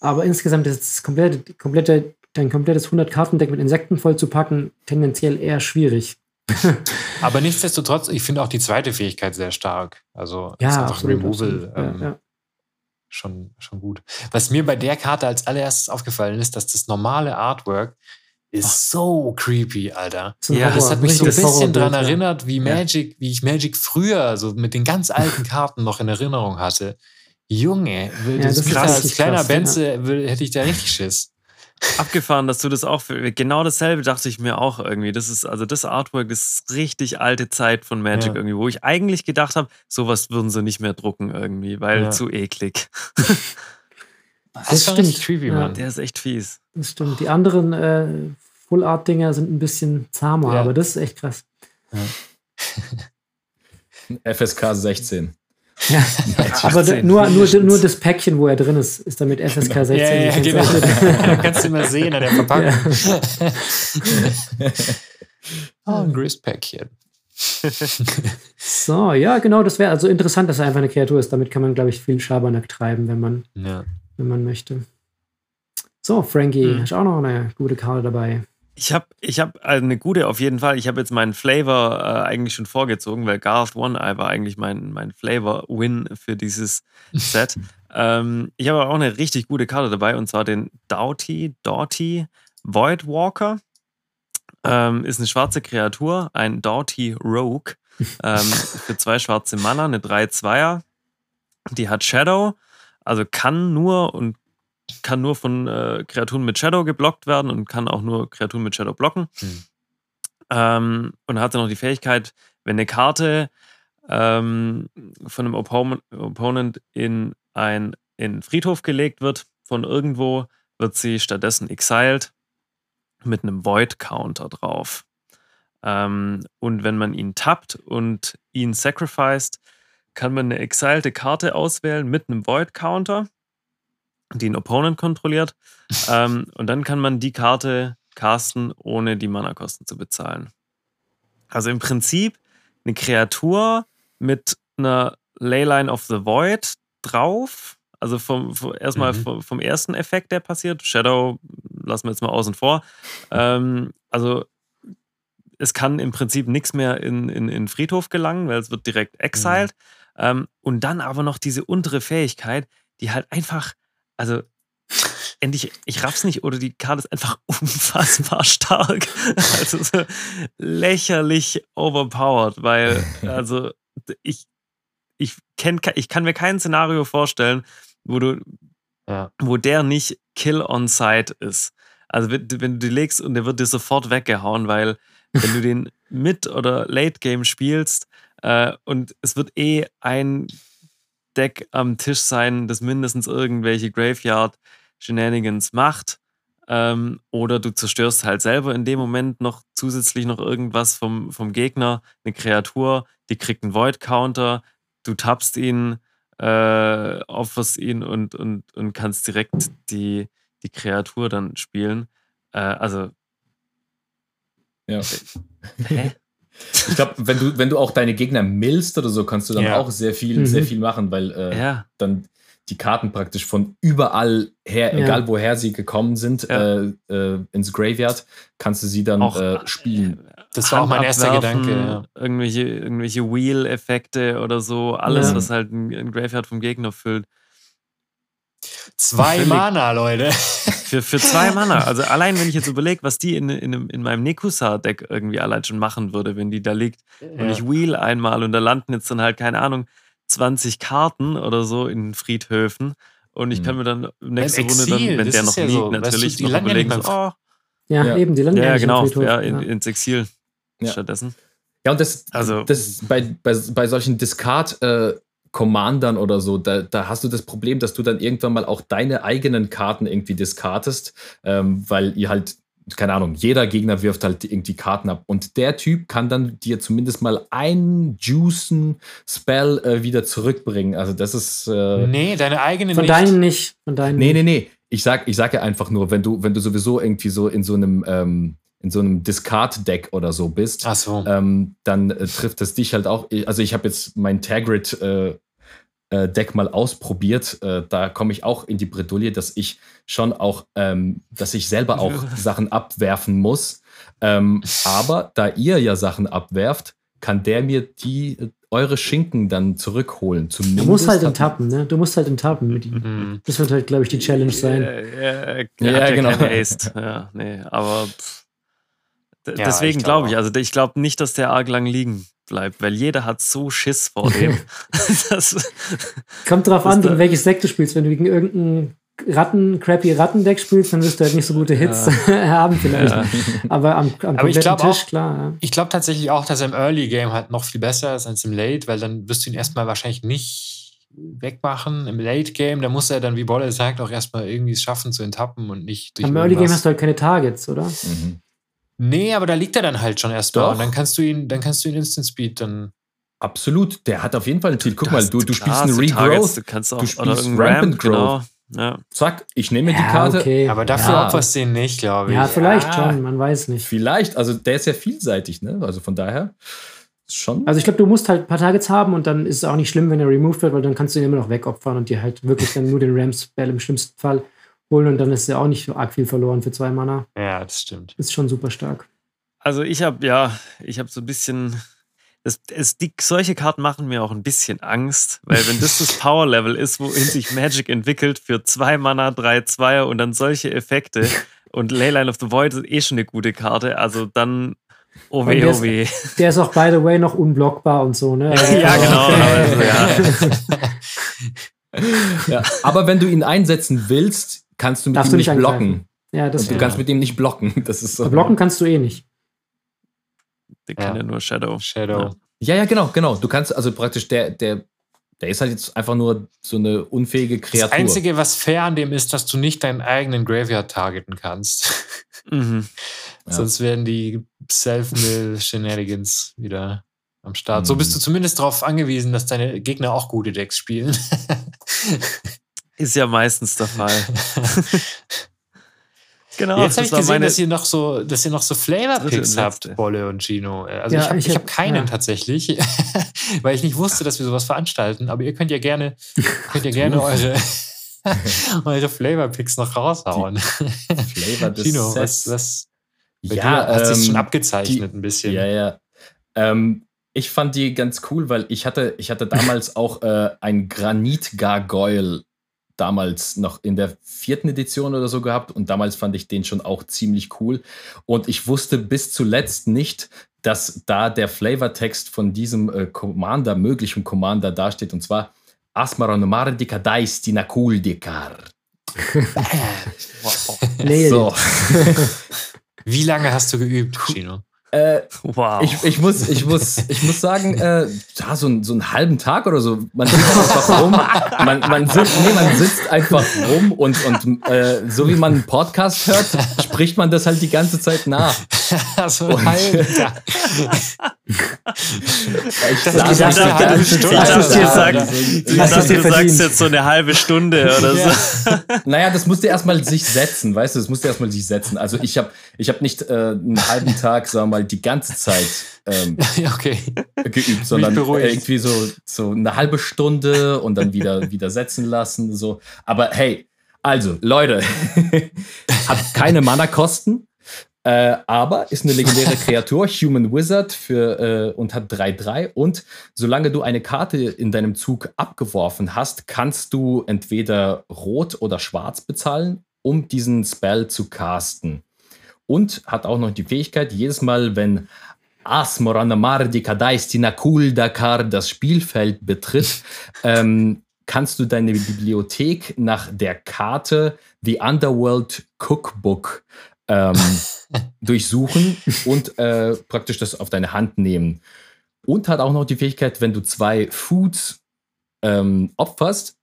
Aber insgesamt ist das komplette, komplette, dein komplettes 100-Karten-Deck mit Insekten voll zu packen, tendenziell eher schwierig. Aber nichtsdestotrotz, ich finde auch die zweite Fähigkeit sehr stark. Also ja, ist einfach absolut, Removal ähm, ja, ja. Schon, schon gut. Was mir bei der Karte als allererstes aufgefallen ist, dass das normale Artwork ist so creepy, Alter. Ja, das hat mich so ein bisschen daran erinnert, wie Magic, wie ich Magic früher so mit den ganz alten Karten noch in Erinnerung hatte. Junge, ja, das, das krass, als kleiner krass, Benze ja. hätte ich da richtig Schiss. Abgefahren, dass du das auch für, genau dasselbe dachte ich mir auch irgendwie. Das ist also das Artwork ist richtig alte Zeit von Magic ja. irgendwie, wo ich eigentlich gedacht habe, sowas würden sie nicht mehr drucken irgendwie, weil zu eklig. Das, das stimmt. Creepy, Mann. Der ist echt fies. Das stimmt. Die anderen äh, Full Art Dinger sind ein bisschen zahmer, aber das ist echt krass. FSK 16. Ja, aber nur, nur, nur das Päckchen, wo er drin ist, ist damit FSK 16. Ja, ja, genau. Kannst du mal sehen an der Verpackung. Ja. oh, ein Grist-Päckchen. so, ja, genau, das wäre also interessant, dass er einfach eine Kreatur ist. Damit kann man, glaube ich, viel Schabernack treiben, wenn man, ja. wenn man möchte. So, Frankie, hm. hast du auch noch eine gute Karte dabei? Ich habe ich hab eine gute auf jeden Fall. Ich habe jetzt meinen Flavor äh, eigentlich schon vorgezogen, weil Garth One Eye war eigentlich mein, mein Flavor-Win für dieses Set. ähm, ich habe auch eine richtig gute Karte dabei und zwar den Doughty, Doughty Void Walker. Ähm, ist eine schwarze Kreatur, ein Doughty Rogue ähm, für zwei schwarze Mana, eine 3-2er. Die hat Shadow, also kann nur und kann nur von äh, Kreaturen mit Shadow geblockt werden und kann auch nur Kreaturen mit Shadow blocken. Hm. Ähm, und hat dann noch die Fähigkeit, wenn eine Karte ähm, von einem Oppo Opponent in ein in Friedhof gelegt wird, von irgendwo, wird sie stattdessen exiled mit einem Void-Counter drauf. Ähm, und wenn man ihn tappt und ihn sacrificed, kann man eine exilte Karte auswählen mit einem Void-Counter die einen Opponent kontrolliert. ähm, und dann kann man die Karte casten, ohne die Mana-Kosten zu bezahlen. Also im Prinzip eine Kreatur mit einer Leyline of the Void drauf. Also vom, vom erstmal mhm. vom, vom, ersten Effekt, der passiert. Shadow lassen wir jetzt mal außen vor. Ähm, also es kann im Prinzip nichts mehr in, in, in Friedhof gelangen, weil es wird direkt exiled. Mhm. Ähm, und dann aber noch diese untere Fähigkeit, die halt einfach also endlich, ich raff's nicht, oder die Karte ist einfach unfassbar stark. Also so lächerlich overpowered, weil, also ich, ich, kenn, ich kann mir kein Szenario vorstellen, wo du, ja. wo der nicht Kill on Site ist. Also wenn, wenn du die legst und der wird dir sofort weggehauen, weil wenn du den Mid- oder Late-Game spielst äh, und es wird eh ein Deck am Tisch sein, das mindestens irgendwelche Graveyard-Shenanigans macht. Ähm, oder du zerstörst halt selber in dem Moment noch zusätzlich noch irgendwas vom, vom Gegner, eine Kreatur, die kriegt einen Void-Counter, du tappst ihn, äh, opferst ihn und, und, und kannst direkt die, die Kreatur dann spielen. Äh, also. Ja. Hä? Ich glaube, wenn du, wenn du auch deine Gegner millst oder so, kannst du dann ja. auch sehr viel, mhm. sehr viel machen, weil äh, ja. dann die Karten praktisch von überall her, ja. egal woher sie gekommen sind, äh, äh, ins Graveyard, kannst du sie dann auch, äh, spielen. Das war auch mein erster Gedanke. Irgendwelche, irgendwelche Wheel-Effekte oder so, alles, was halt ein, ein Graveyard vom Gegner füllt. Zwei Mana, Leute. Für, für zwei Mana. Also allein, wenn ich jetzt überlege, was die in, in, in meinem Nekusa-Deck irgendwie allein schon machen würde, wenn die da liegt ja. und ich wheel einmal und da landen jetzt dann halt, keine Ahnung, 20 Karten oder so in Friedhöfen und ich kann hm. mir dann nächste Runde dann, wenn der noch ja liegt, so. natürlich weißt du, noch überlegen, so, oh, ja, ja, eben, die landen ja, genau, ja, in, ins Exil stattdessen. Ja, und das, also, das bei, bei, bei solchen Discard- äh, Commandern oder so, da, da hast du das Problem, dass du dann irgendwann mal auch deine eigenen Karten irgendwie diskartest, ähm, weil ihr halt keine Ahnung, jeder Gegner wirft halt irgendwie Karten ab. Und der Typ kann dann dir zumindest mal einen juicen Spell äh, wieder zurückbringen. Also das ist. Äh, nee, deine eigenen Von nicht. deinen nicht. Von deinen nee, nee, nee. Ich sag, ich sag ja einfach nur, wenn du, wenn du sowieso irgendwie so in so einem, ähm, in so einem Discard-Deck oder so bist, so. ähm, dann äh, trifft es dich halt auch. Also ich habe jetzt mein Tagrid äh, äh, Deck mal ausprobiert. Äh, da komme ich auch in die Bredouille, dass ich schon auch, ähm, dass ich selber auch Sachen abwerfen muss. Ähm, aber da ihr ja Sachen abwerft, kann der mir die äh, eure Schinken dann zurückholen. Zumindest du musst halt enttappen, ne? Du musst halt enttappen mit ihm. Mhm. Das wird halt, glaube ich, die Challenge sein. Ja, ja, ja genau. Haste. Ja, nee, aber pff. Deswegen glaube ich, also ich glaube nicht, dass der arg lang liegen bleibt, weil jeder hat so Schiss vor dem. das, Kommt drauf an, gegen welches Deck du spielst. Wenn du gegen irgendein Ratten, crappy Rattendeck spielst, dann wirst du halt nicht so gute Hits ja. haben vielleicht. Ja. Aber am, am Aber ich Tisch, auch, klar. Ja. Ich glaube tatsächlich auch, dass er im Early Game halt noch viel besser ist als im Late, weil dann wirst du ihn erstmal wahrscheinlich nicht wegmachen. Im Late Game, da muss er dann, wie Bolle sagt, auch erstmal irgendwie es schaffen zu enttappen und nicht durch Am Early Game hast du halt keine Targets, oder? Mhm. Nee, aber da liegt er dann halt schon erstmal. Und dann kannst du ihn, dann kannst du ihn Instant Speed dann. Absolut, der hat auf jeden Fall ein Ziel. Guck mal, du, du spielst einen Regrowth, du, kannst auch, du spielst Rampant Growth. Genau. Ja. Zack, ich nehme ja, die Karte. Okay. Aber dafür ja. opferst du ihn nicht, glaube ich. Ja, vielleicht ja. schon, man weiß nicht. Vielleicht, also der ist ja vielseitig, ne? Also von daher schon. Also ich glaube, du musst halt ein paar Targets haben und dann ist es auch nicht schlimm, wenn er removed wird, weil dann kannst du ihn immer noch wegopfern und dir halt wirklich dann nur den Rams-Bell im schlimmsten Fall holen und dann ist ja auch nicht so arg viel verloren für zwei Mana. Ja, das stimmt. Ist schon super stark. Also ich habe ja, ich habe so ein bisschen, das, es, die, solche Karten machen mir auch ein bisschen Angst, weil wenn das das Power Level ist, wohin sich Magic entwickelt für zwei Mana, drei Zweier und dann solche Effekte und Leyline of the Void ist eh schon eine gute Karte, also dann Oh weh, oh weh. Der ist auch, by the way, noch unblockbar und so, ne? ja, genau. Also, ja. ja. Aber wenn du ihn einsetzen willst, kannst du mit Darfst ihm nicht blocken. Ja, das und du ja. kannst mit ihm nicht blocken. Das ist so. Blocken kannst du eh nicht. Der kann ja nur Shadow. Shadow. Ja. ja, genau, genau. Du kannst also praktisch der, der, der ist halt jetzt einfach nur so eine unfähige Kreatur. Das Einzige, was fair an dem ist, dass du nicht deinen eigenen Graveyard targeten kannst. Mhm. Sonst werden die Self-Mill-Shenanigans wieder am Start. Mhm. So bist du zumindest darauf angewiesen, dass deine Gegner auch gute Decks spielen. ist ja meistens der Fall. Genau. Jetzt habe ich gesehen, dass ihr noch so, dass ihr noch so Flavor-Picks habt, Bolle und Gino. Also ja, ich habe ich hab keinen ja. tatsächlich, weil ich nicht wusste, dass wir sowas veranstalten. Aber ihr könnt ja gerne, könnt ja gerne eure, eure Flavor-Picks noch raushauen. Flavor des Gino, was, was bei ja, dir hast ähm, schon abgezeichnet die, ein bisschen. Ja, ja. Ähm, ich fand die ganz cool, weil ich hatte, ich hatte damals auch äh, ein Granit-Gargoyle damals noch in der vierten Edition oder so gehabt und damals fand ich den schon auch ziemlich cool. Und ich wusste bis zuletzt nicht, dass da der Flavortext von diesem äh, Commander, möglichen Commander dasteht und zwar Asmaronomar dikadais dinakuldikar. so. Wie lange hast du geübt, Chino? Äh, wow. Ich, ich, muss, ich, muss, ich muss sagen, äh, ja, so, so einen halben Tag oder so. Man sitzt einfach rum. Man, man, sitzt, nee, man sitzt einfach rum und, und äh, so wie man einen Podcast hört, spricht man das halt die ganze Zeit nach. so ein halben Tag. Ich das dachte, eine halbe Stunde. Ich dachte, du sagst, ich dachte, du sagst jetzt so eine halbe Stunde oder ja. so. Naja, das musste erstmal sich setzen, weißt du, das musste erstmal sich setzen. Also ich habe ich hab nicht äh, einen halben Tag, sagen wir mal, die ganze Zeit ähm, okay. geübt, sondern irgendwie so, so eine halbe Stunde und dann wieder, wieder setzen lassen. So. Aber hey, also, Leute, hat keine Mana-Kosten. Äh, aber ist eine legendäre Kreatur, Human Wizard für, äh, und hat 3-3. Und solange du eine Karte in deinem Zug abgeworfen hast, kannst du entweder rot oder schwarz bezahlen, um diesen Spell zu casten. Und hat auch noch die Fähigkeit, jedes Mal, wenn Asmoranamar Dikadaistina Kuldakar das Spielfeld betritt, ähm, kannst du deine Bibliothek nach der Karte The Underworld Cookbook ähm, durchsuchen und äh, praktisch das auf deine Hand nehmen. Und hat auch noch die Fähigkeit, wenn du zwei Foods ähm, opferst,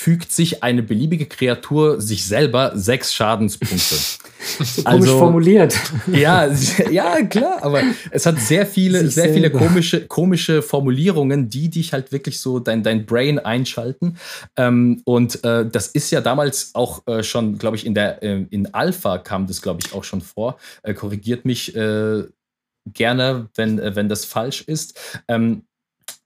fügt sich eine beliebige Kreatur sich selber sechs Schadenspunkte. so also, komisch formuliert. Ja, ja, klar, aber es hat sehr viele, sich sehr viele komische, komische Formulierungen, die dich halt wirklich so dein, dein Brain einschalten. Ähm, und äh, das ist ja damals auch äh, schon, glaube ich, in der äh, in Alpha kam das, glaube ich, auch schon vor. Äh, korrigiert mich äh, gerne, wenn, äh, wenn das falsch ist. Ähm,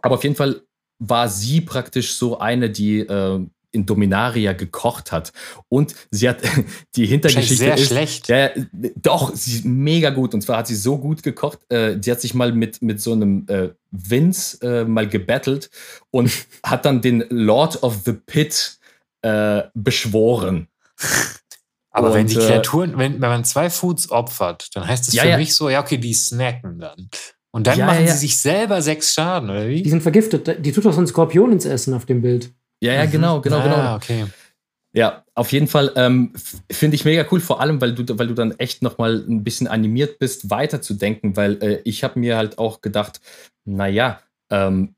aber auf jeden Fall war sie praktisch so eine, die äh, in Dominaria gekocht hat. Und sie hat die Hintergeschichte. Sehr ist, schlecht. Ja, doch, sie ist mega gut. Und zwar hat sie so gut gekocht. Äh, sie hat sich mal mit, mit so einem äh, Vince äh, mal gebettelt und hat dann den Lord of the Pit äh, beschworen. Aber und, wenn die äh, Kreaturen, wenn, wenn man zwei Foods opfert, dann heißt es ja, für ja. mich so, ja, okay, die snacken dann. Und dann ja, machen sie sich selber sechs Schaden, oder wie? Die sind vergiftet. Die tut doch so ein Skorpion ins Essen auf dem Bild. Ja, ja, genau, genau, genau. Ah, okay. Ja, auf jeden Fall ähm, finde ich mega cool, vor allem, weil du, weil du dann echt nochmal ein bisschen animiert bist, weiterzudenken, weil äh, ich habe mir halt auch gedacht, naja, ähm,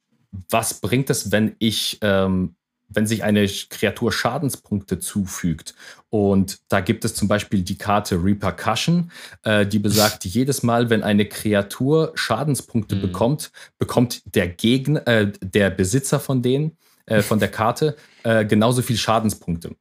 was bringt es, wenn ich, ähm, wenn sich eine Kreatur Schadenspunkte zufügt? Und da gibt es zum Beispiel die Karte Repercussion, äh, die besagt, jedes Mal, wenn eine Kreatur Schadenspunkte mhm. bekommt, bekommt der Gegner, äh, der Besitzer von denen äh, von der Karte äh, genauso viel Schadenspunkte.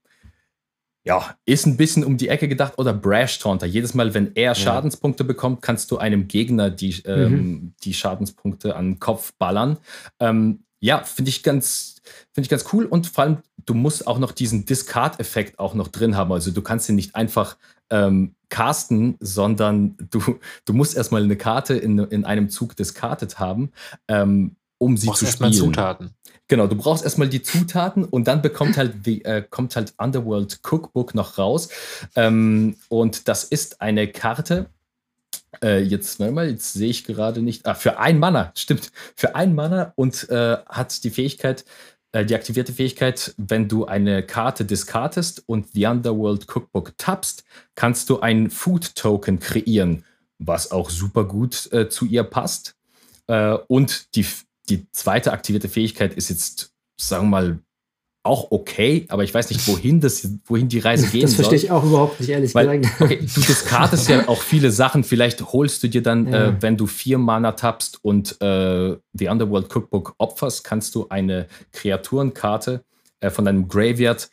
Ja, ist ein bisschen um die Ecke gedacht. Oder Brash Taunter. Jedes Mal, wenn er ja. Schadenspunkte bekommt, kannst du einem Gegner die, ähm, mhm. die Schadenspunkte an den Kopf ballern. Ähm, ja, finde ich ganz, finde ich ganz cool. Und vor allem, du musst auch noch diesen Discard-Effekt auch noch drin haben. Also du kannst ihn nicht einfach ähm, casten, sondern du, du musst erstmal eine Karte in, in einem Zug discardet haben, ähm, um sie zu spielen. Zutaten. Genau, du brauchst erstmal die Zutaten und dann bekommt halt die, äh, kommt halt Underworld Cookbook noch raus. Ähm, und das ist eine Karte. Äh, jetzt, mal, jetzt sehe ich gerade nicht. Ah, für ein Mana, stimmt. Für ein Mana und äh, hat die Fähigkeit, äh, die aktivierte Fähigkeit, wenn du eine Karte diskartest und die Underworld Cookbook tappst, kannst du ein Food Token kreieren, was auch super gut äh, zu ihr passt. Äh, und die die zweite aktivierte Fähigkeit ist jetzt, sagen wir mal, auch okay, aber ich weiß nicht, wohin, das, wohin die Reise gehen Das verstehe ich auch überhaupt nicht, ehrlich Weil, gesagt. Okay, du diskartest ja auch viele Sachen. Vielleicht holst du dir dann, ja. äh, wenn du vier Mana tappst und äh, The Underworld Cookbook opferst, kannst du eine Kreaturenkarte äh, von deinem Graveyard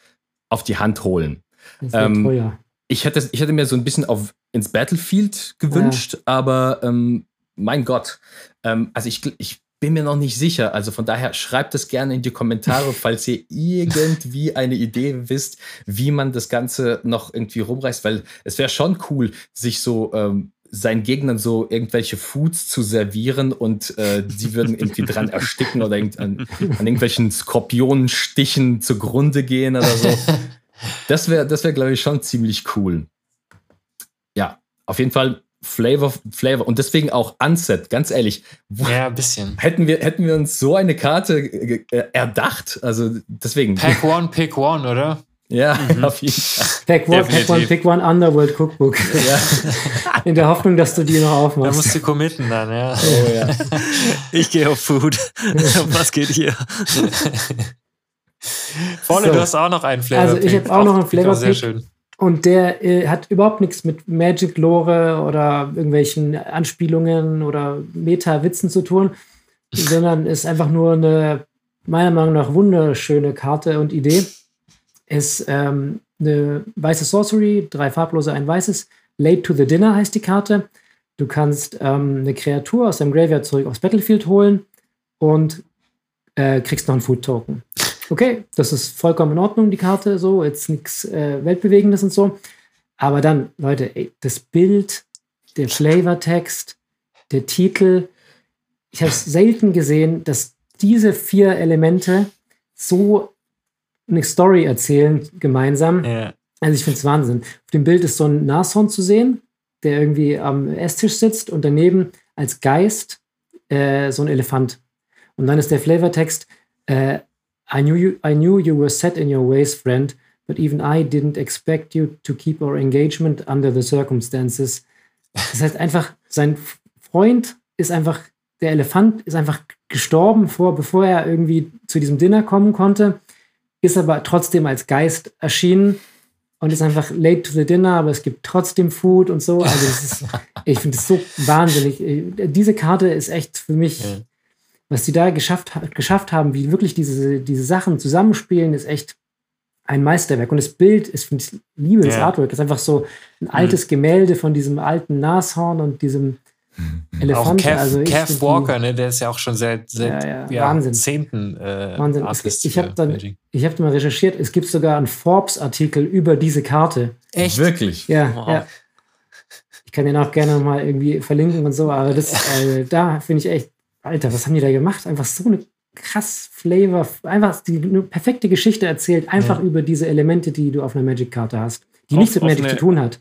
auf die Hand holen. Das ähm, teuer. Ich hätte, ich hätte mir so ein bisschen auf, ins Battlefield gewünscht, ja. aber ähm, mein Gott. Ähm, also ich, ich bin mir noch nicht sicher. Also von daher schreibt es gerne in die Kommentare, falls ihr irgendwie eine Idee wisst, wie man das Ganze noch irgendwie rumreißt, weil es wäre schon cool, sich so ähm, seinen Gegnern so irgendwelche Foods zu servieren und äh, die würden irgendwie dran ersticken oder an, an irgendwelchen Skorpionenstichen zugrunde gehen oder so. Das wäre, das wäre, glaube ich, schon ziemlich cool. Ja, auf jeden Fall Flavor, Flavor und deswegen auch Unset, ganz ehrlich. Ja, ein bisschen. Hätten wir, hätten wir uns so eine Karte äh, erdacht, also deswegen. Pack One, Pick One, oder? Ja, mhm. auf jeden Fall. Pack One, Pack One, Pick One Underworld Cookbook. Ja. In der Hoffnung, dass du die noch aufmachst. Da musst du committen dann, ja. Oh, ja. Ich gehe auf Food. Was geht hier? Volle, so. du hast auch noch einen Flavor. Also ich habe auch noch einen Flavor. Sehr schön. Und der äh, hat überhaupt nichts mit Magic-Lore oder irgendwelchen Anspielungen oder Meta-Witzen zu tun, sondern ist einfach nur eine, meiner Meinung nach, wunderschöne Karte und Idee. Ist ähm, eine weiße Sorcery, drei farblose, ein weißes. Late to the Dinner heißt die Karte. Du kannst ähm, eine Kreatur aus deinem Graveyard zurück aufs Battlefield holen und äh, kriegst noch einen Food-Token okay, das ist vollkommen in Ordnung, die Karte, so, jetzt nichts äh, Weltbewegendes und so. Aber dann, Leute, ey, das Bild, der Flavortext, der Titel, ich habe es selten gesehen, dass diese vier Elemente so eine Story erzählen gemeinsam. Ja. Also ich finde es Wahnsinn. Auf dem Bild ist so ein Nashorn zu sehen, der irgendwie am Esstisch sitzt und daneben als Geist äh, so ein Elefant. Und dann ist der Flavortext, äh, I knew you I knew you were set in your ways, friend, but even I didn't expect you to keep our engagement under the circumstances. Das heißt einfach, sein Freund ist einfach der Elefant ist einfach gestorben, vor, bevor er irgendwie zu diesem Dinner kommen konnte, ist aber trotzdem als Geist erschienen und ist einfach late to the dinner, aber es gibt trotzdem Food und so. Also ist, ich finde es so wahnsinnig. Diese Karte ist echt für mich, ja. Was die da geschafft, geschafft haben, wie wirklich diese, diese Sachen zusammenspielen, ist echt ein Meisterwerk. Und das Bild ist, finde ich, liebe das ja. Artwork, ist einfach so ein altes Gemälde von diesem alten Nashorn und diesem Elefant. Auch Kev, also Kev Walker, ne, der ist ja auch schon seit, seit ja, ja, Wahnsinn. Zehnten äh, Wahnsinn. Artist ich habe dann, ich habe mal recherchiert, es gibt sogar einen Forbes-Artikel über diese Karte. Echt? Wirklich? Ja, wow. ja. Ich kann den auch gerne mal irgendwie verlinken und so, aber das, äh, da finde ich echt, Alter, was haben die da gemacht? Einfach so eine krass Flavor, einfach die eine perfekte Geschichte erzählt, einfach ja. über diese Elemente, die du auf einer Magic-Karte hast, die auf, nichts mit Magic eine, zu tun hat.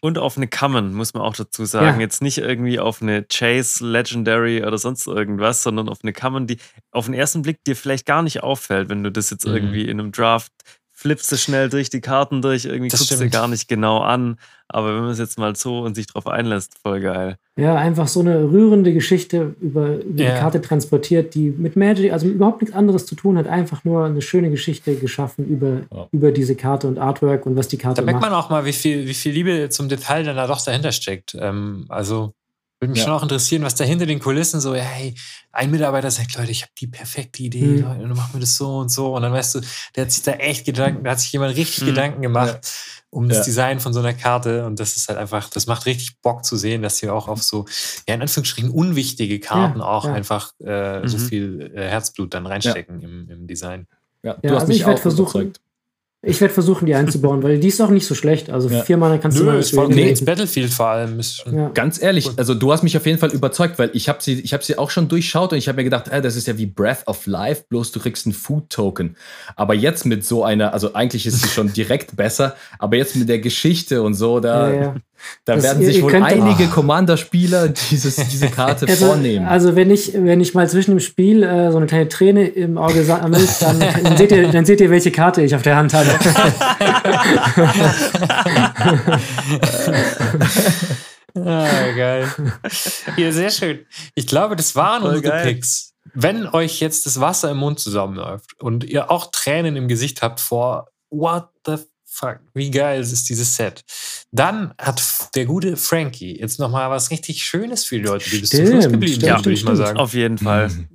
Und auf eine Common, muss man auch dazu sagen. Ja. Jetzt nicht irgendwie auf eine Chase, Legendary oder sonst irgendwas, sondern auf eine Common, die auf den ersten Blick dir vielleicht gar nicht auffällt, wenn du das jetzt mhm. irgendwie in einem Draft flippst du schnell durch die Karten durch, irgendwie das guckst du gar nicht genau an. Aber wenn man es jetzt mal so und sich drauf einlässt, voll geil. Ja, einfach so eine rührende Geschichte über, über yeah. die Karte transportiert, die mit Magic, also überhaupt nichts anderes zu tun hat, einfach nur eine schöne Geschichte geschaffen über, ja. über diese Karte und Artwork und was die Karte macht. Da merkt man auch mal, wie viel, wie viel Liebe zum Detail dann da doch dahinter steckt. Ähm, also würde mich ja. schon auch interessieren, was da hinter den Kulissen so, hey, ein Mitarbeiter sagt, Leute, ich habe die perfekte Idee, mhm. Leute, dann machen wir das so und so. Und dann weißt du, der hat sich da echt Gedanken, da hat sich jemand richtig mhm. Gedanken gemacht ja. um das ja. Design von so einer Karte. Und das ist halt einfach, das macht richtig Bock zu sehen, dass hier auch auf so, ja, in Anführungsstrichen unwichtige Karten auch einfach äh, mhm. so viel äh, Herzblut dann reinstecken im, im Design. Ja, du hast also mich auch versucht. Überzeugt. Ich werde versuchen, die einzubauen, weil die ist auch nicht so schlecht. Also ja. viermal kannst Nö, du mal ist voll, nee, Battlefield vor allem. Ist ja. Ganz ehrlich, also du hast mich auf jeden Fall überzeugt, weil ich habe sie, ich hab sie auch schon durchschaut und ich habe mir gedacht, äh, das ist ja wie Breath of Life, bloß du kriegst einen Food-Token. Aber jetzt mit so einer, also eigentlich ist sie schon direkt besser, aber jetzt mit der Geschichte und so, da, ja, da das, werden sich ihr, wohl einige Commander-Spieler diese Karte also, vornehmen. Also wenn ich, wenn ich mal zwischen dem Spiel äh, so eine kleine Träne im Auge sammle, dann, dann, seht ihr, dann seht ihr, welche Karte ich auf der Hand habe. ah, geil. Ja, sehr schön. Ich glaube, das waren Voll unsere geil. Picks. Wenn euch jetzt das Wasser im Mund zusammenläuft und ihr auch Tränen im Gesicht habt vor What the fuck, wie geil ist dieses Set. Dann hat der gute Frankie jetzt nochmal was richtig Schönes für die Leute, die bis zum Schluss geblieben sind, würde ich mal sagen. Auf jeden Fall. Mhm.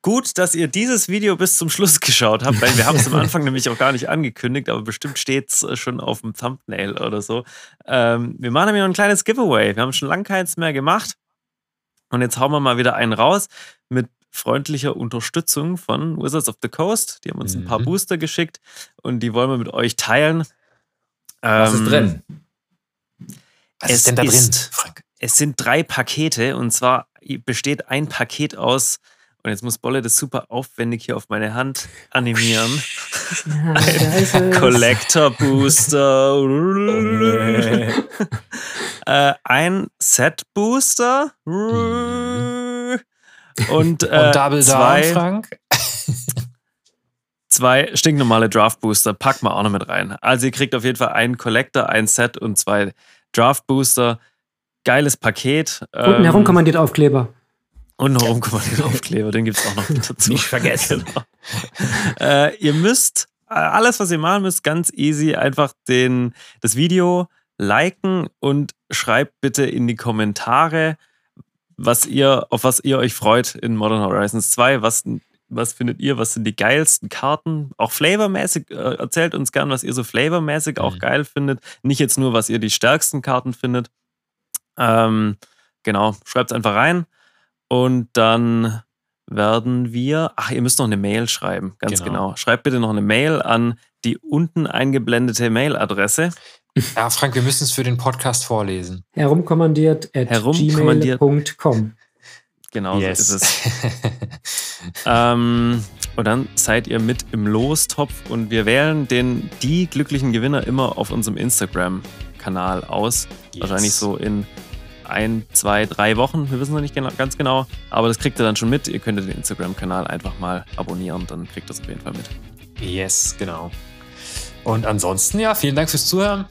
Gut, dass ihr dieses Video bis zum Schluss geschaut habt, weil wir haben es am Anfang nämlich auch gar nicht angekündigt, aber bestimmt steht es äh, schon auf dem Thumbnail oder so. Ähm, wir machen nämlich noch ein kleines Giveaway. Wir haben schon lange keins mehr gemacht. Und jetzt hauen wir mal wieder einen raus mit freundlicher Unterstützung von Wizards of the Coast. Die haben uns mhm. ein paar mhm. Booster geschickt und die wollen wir mit euch teilen. Was ähm, ist drin? Was ist denn da drin, Frank? Es sind drei Pakete und zwar besteht ein Paket aus und jetzt muss Bolle das super aufwendig hier auf meine Hand animieren. Ja, ein Collector Booster. äh, ein Set Booster. Mhm. Und, äh, und Double zwei, Down, Frank. Zwei stinknormale Draft Booster packen wir auch noch mit rein. Also ihr kriegt auf jeden Fall einen Collector, ein Set und zwei Draft Booster. Geiles Paket. Und ähm, herumkommandiert Aufkleber. Und noch herumkommandiert Aufkleber, den gibt es auch noch dazu. Nicht vergessen. Genau. Äh, ihr müsst, äh, alles was ihr machen müsst, ganz easy, einfach den, das Video liken und schreibt bitte in die Kommentare, was ihr, auf was ihr euch freut in Modern Horizons 2, was was findet ihr? Was sind die geilsten Karten? Auch flavormäßig, äh, erzählt uns gern, was ihr so flavormäßig auch mhm. geil findet. Nicht jetzt nur, was ihr die stärksten Karten findet. Ähm, genau, schreibt es einfach rein. Und dann werden wir, ach, ihr müsst noch eine Mail schreiben, ganz genau. genau. Schreibt bitte noch eine Mail an die unten eingeblendete Mailadresse. Ja, Frank, wir müssen es für den Podcast vorlesen. Herumkommandiert at gmail.com. Genau yes. so ist es. ähm, und dann seid ihr mit im Lostopf und wir wählen den, die glücklichen Gewinner immer auf unserem Instagram-Kanal aus. Yes. Wahrscheinlich so in ein, zwei, drei Wochen. Wir wissen noch nicht genau, ganz genau. Aber das kriegt ihr dann schon mit. Ihr könnt den Instagram-Kanal einfach mal abonnieren, dann kriegt ihr das auf jeden Fall mit. Yes, genau. Und ansonsten, ja, vielen Dank fürs Zuhören.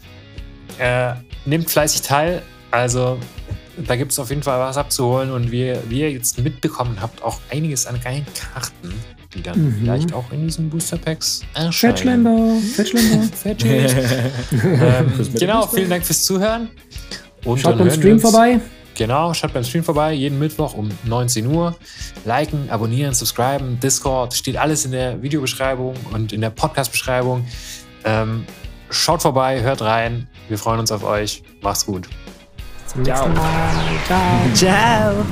Äh, nehmt fleißig teil. Also da gibt es auf jeden Fall was abzuholen und wie, wie ihr jetzt mitbekommen habt, auch einiges an geilen Karten, die dann mhm. vielleicht auch in diesen Booster Packs erscheinen. Fetchländer, Fetchländer. Fetchies. ähm, genau, vielen Dank fürs Zuhören. Und Schaut beim Stream vorbei. Genau, schaut beim Stream vorbei, jeden Mittwoch um 19 Uhr. Liken, abonnieren, subscriben, Discord, steht alles in der Videobeschreibung und in der Podcast-Beschreibung. Ähm, schaut vorbei, hört rein. Wir freuen uns auf euch. Macht's gut. Zum nächsten Mal. Ciao. Ciao.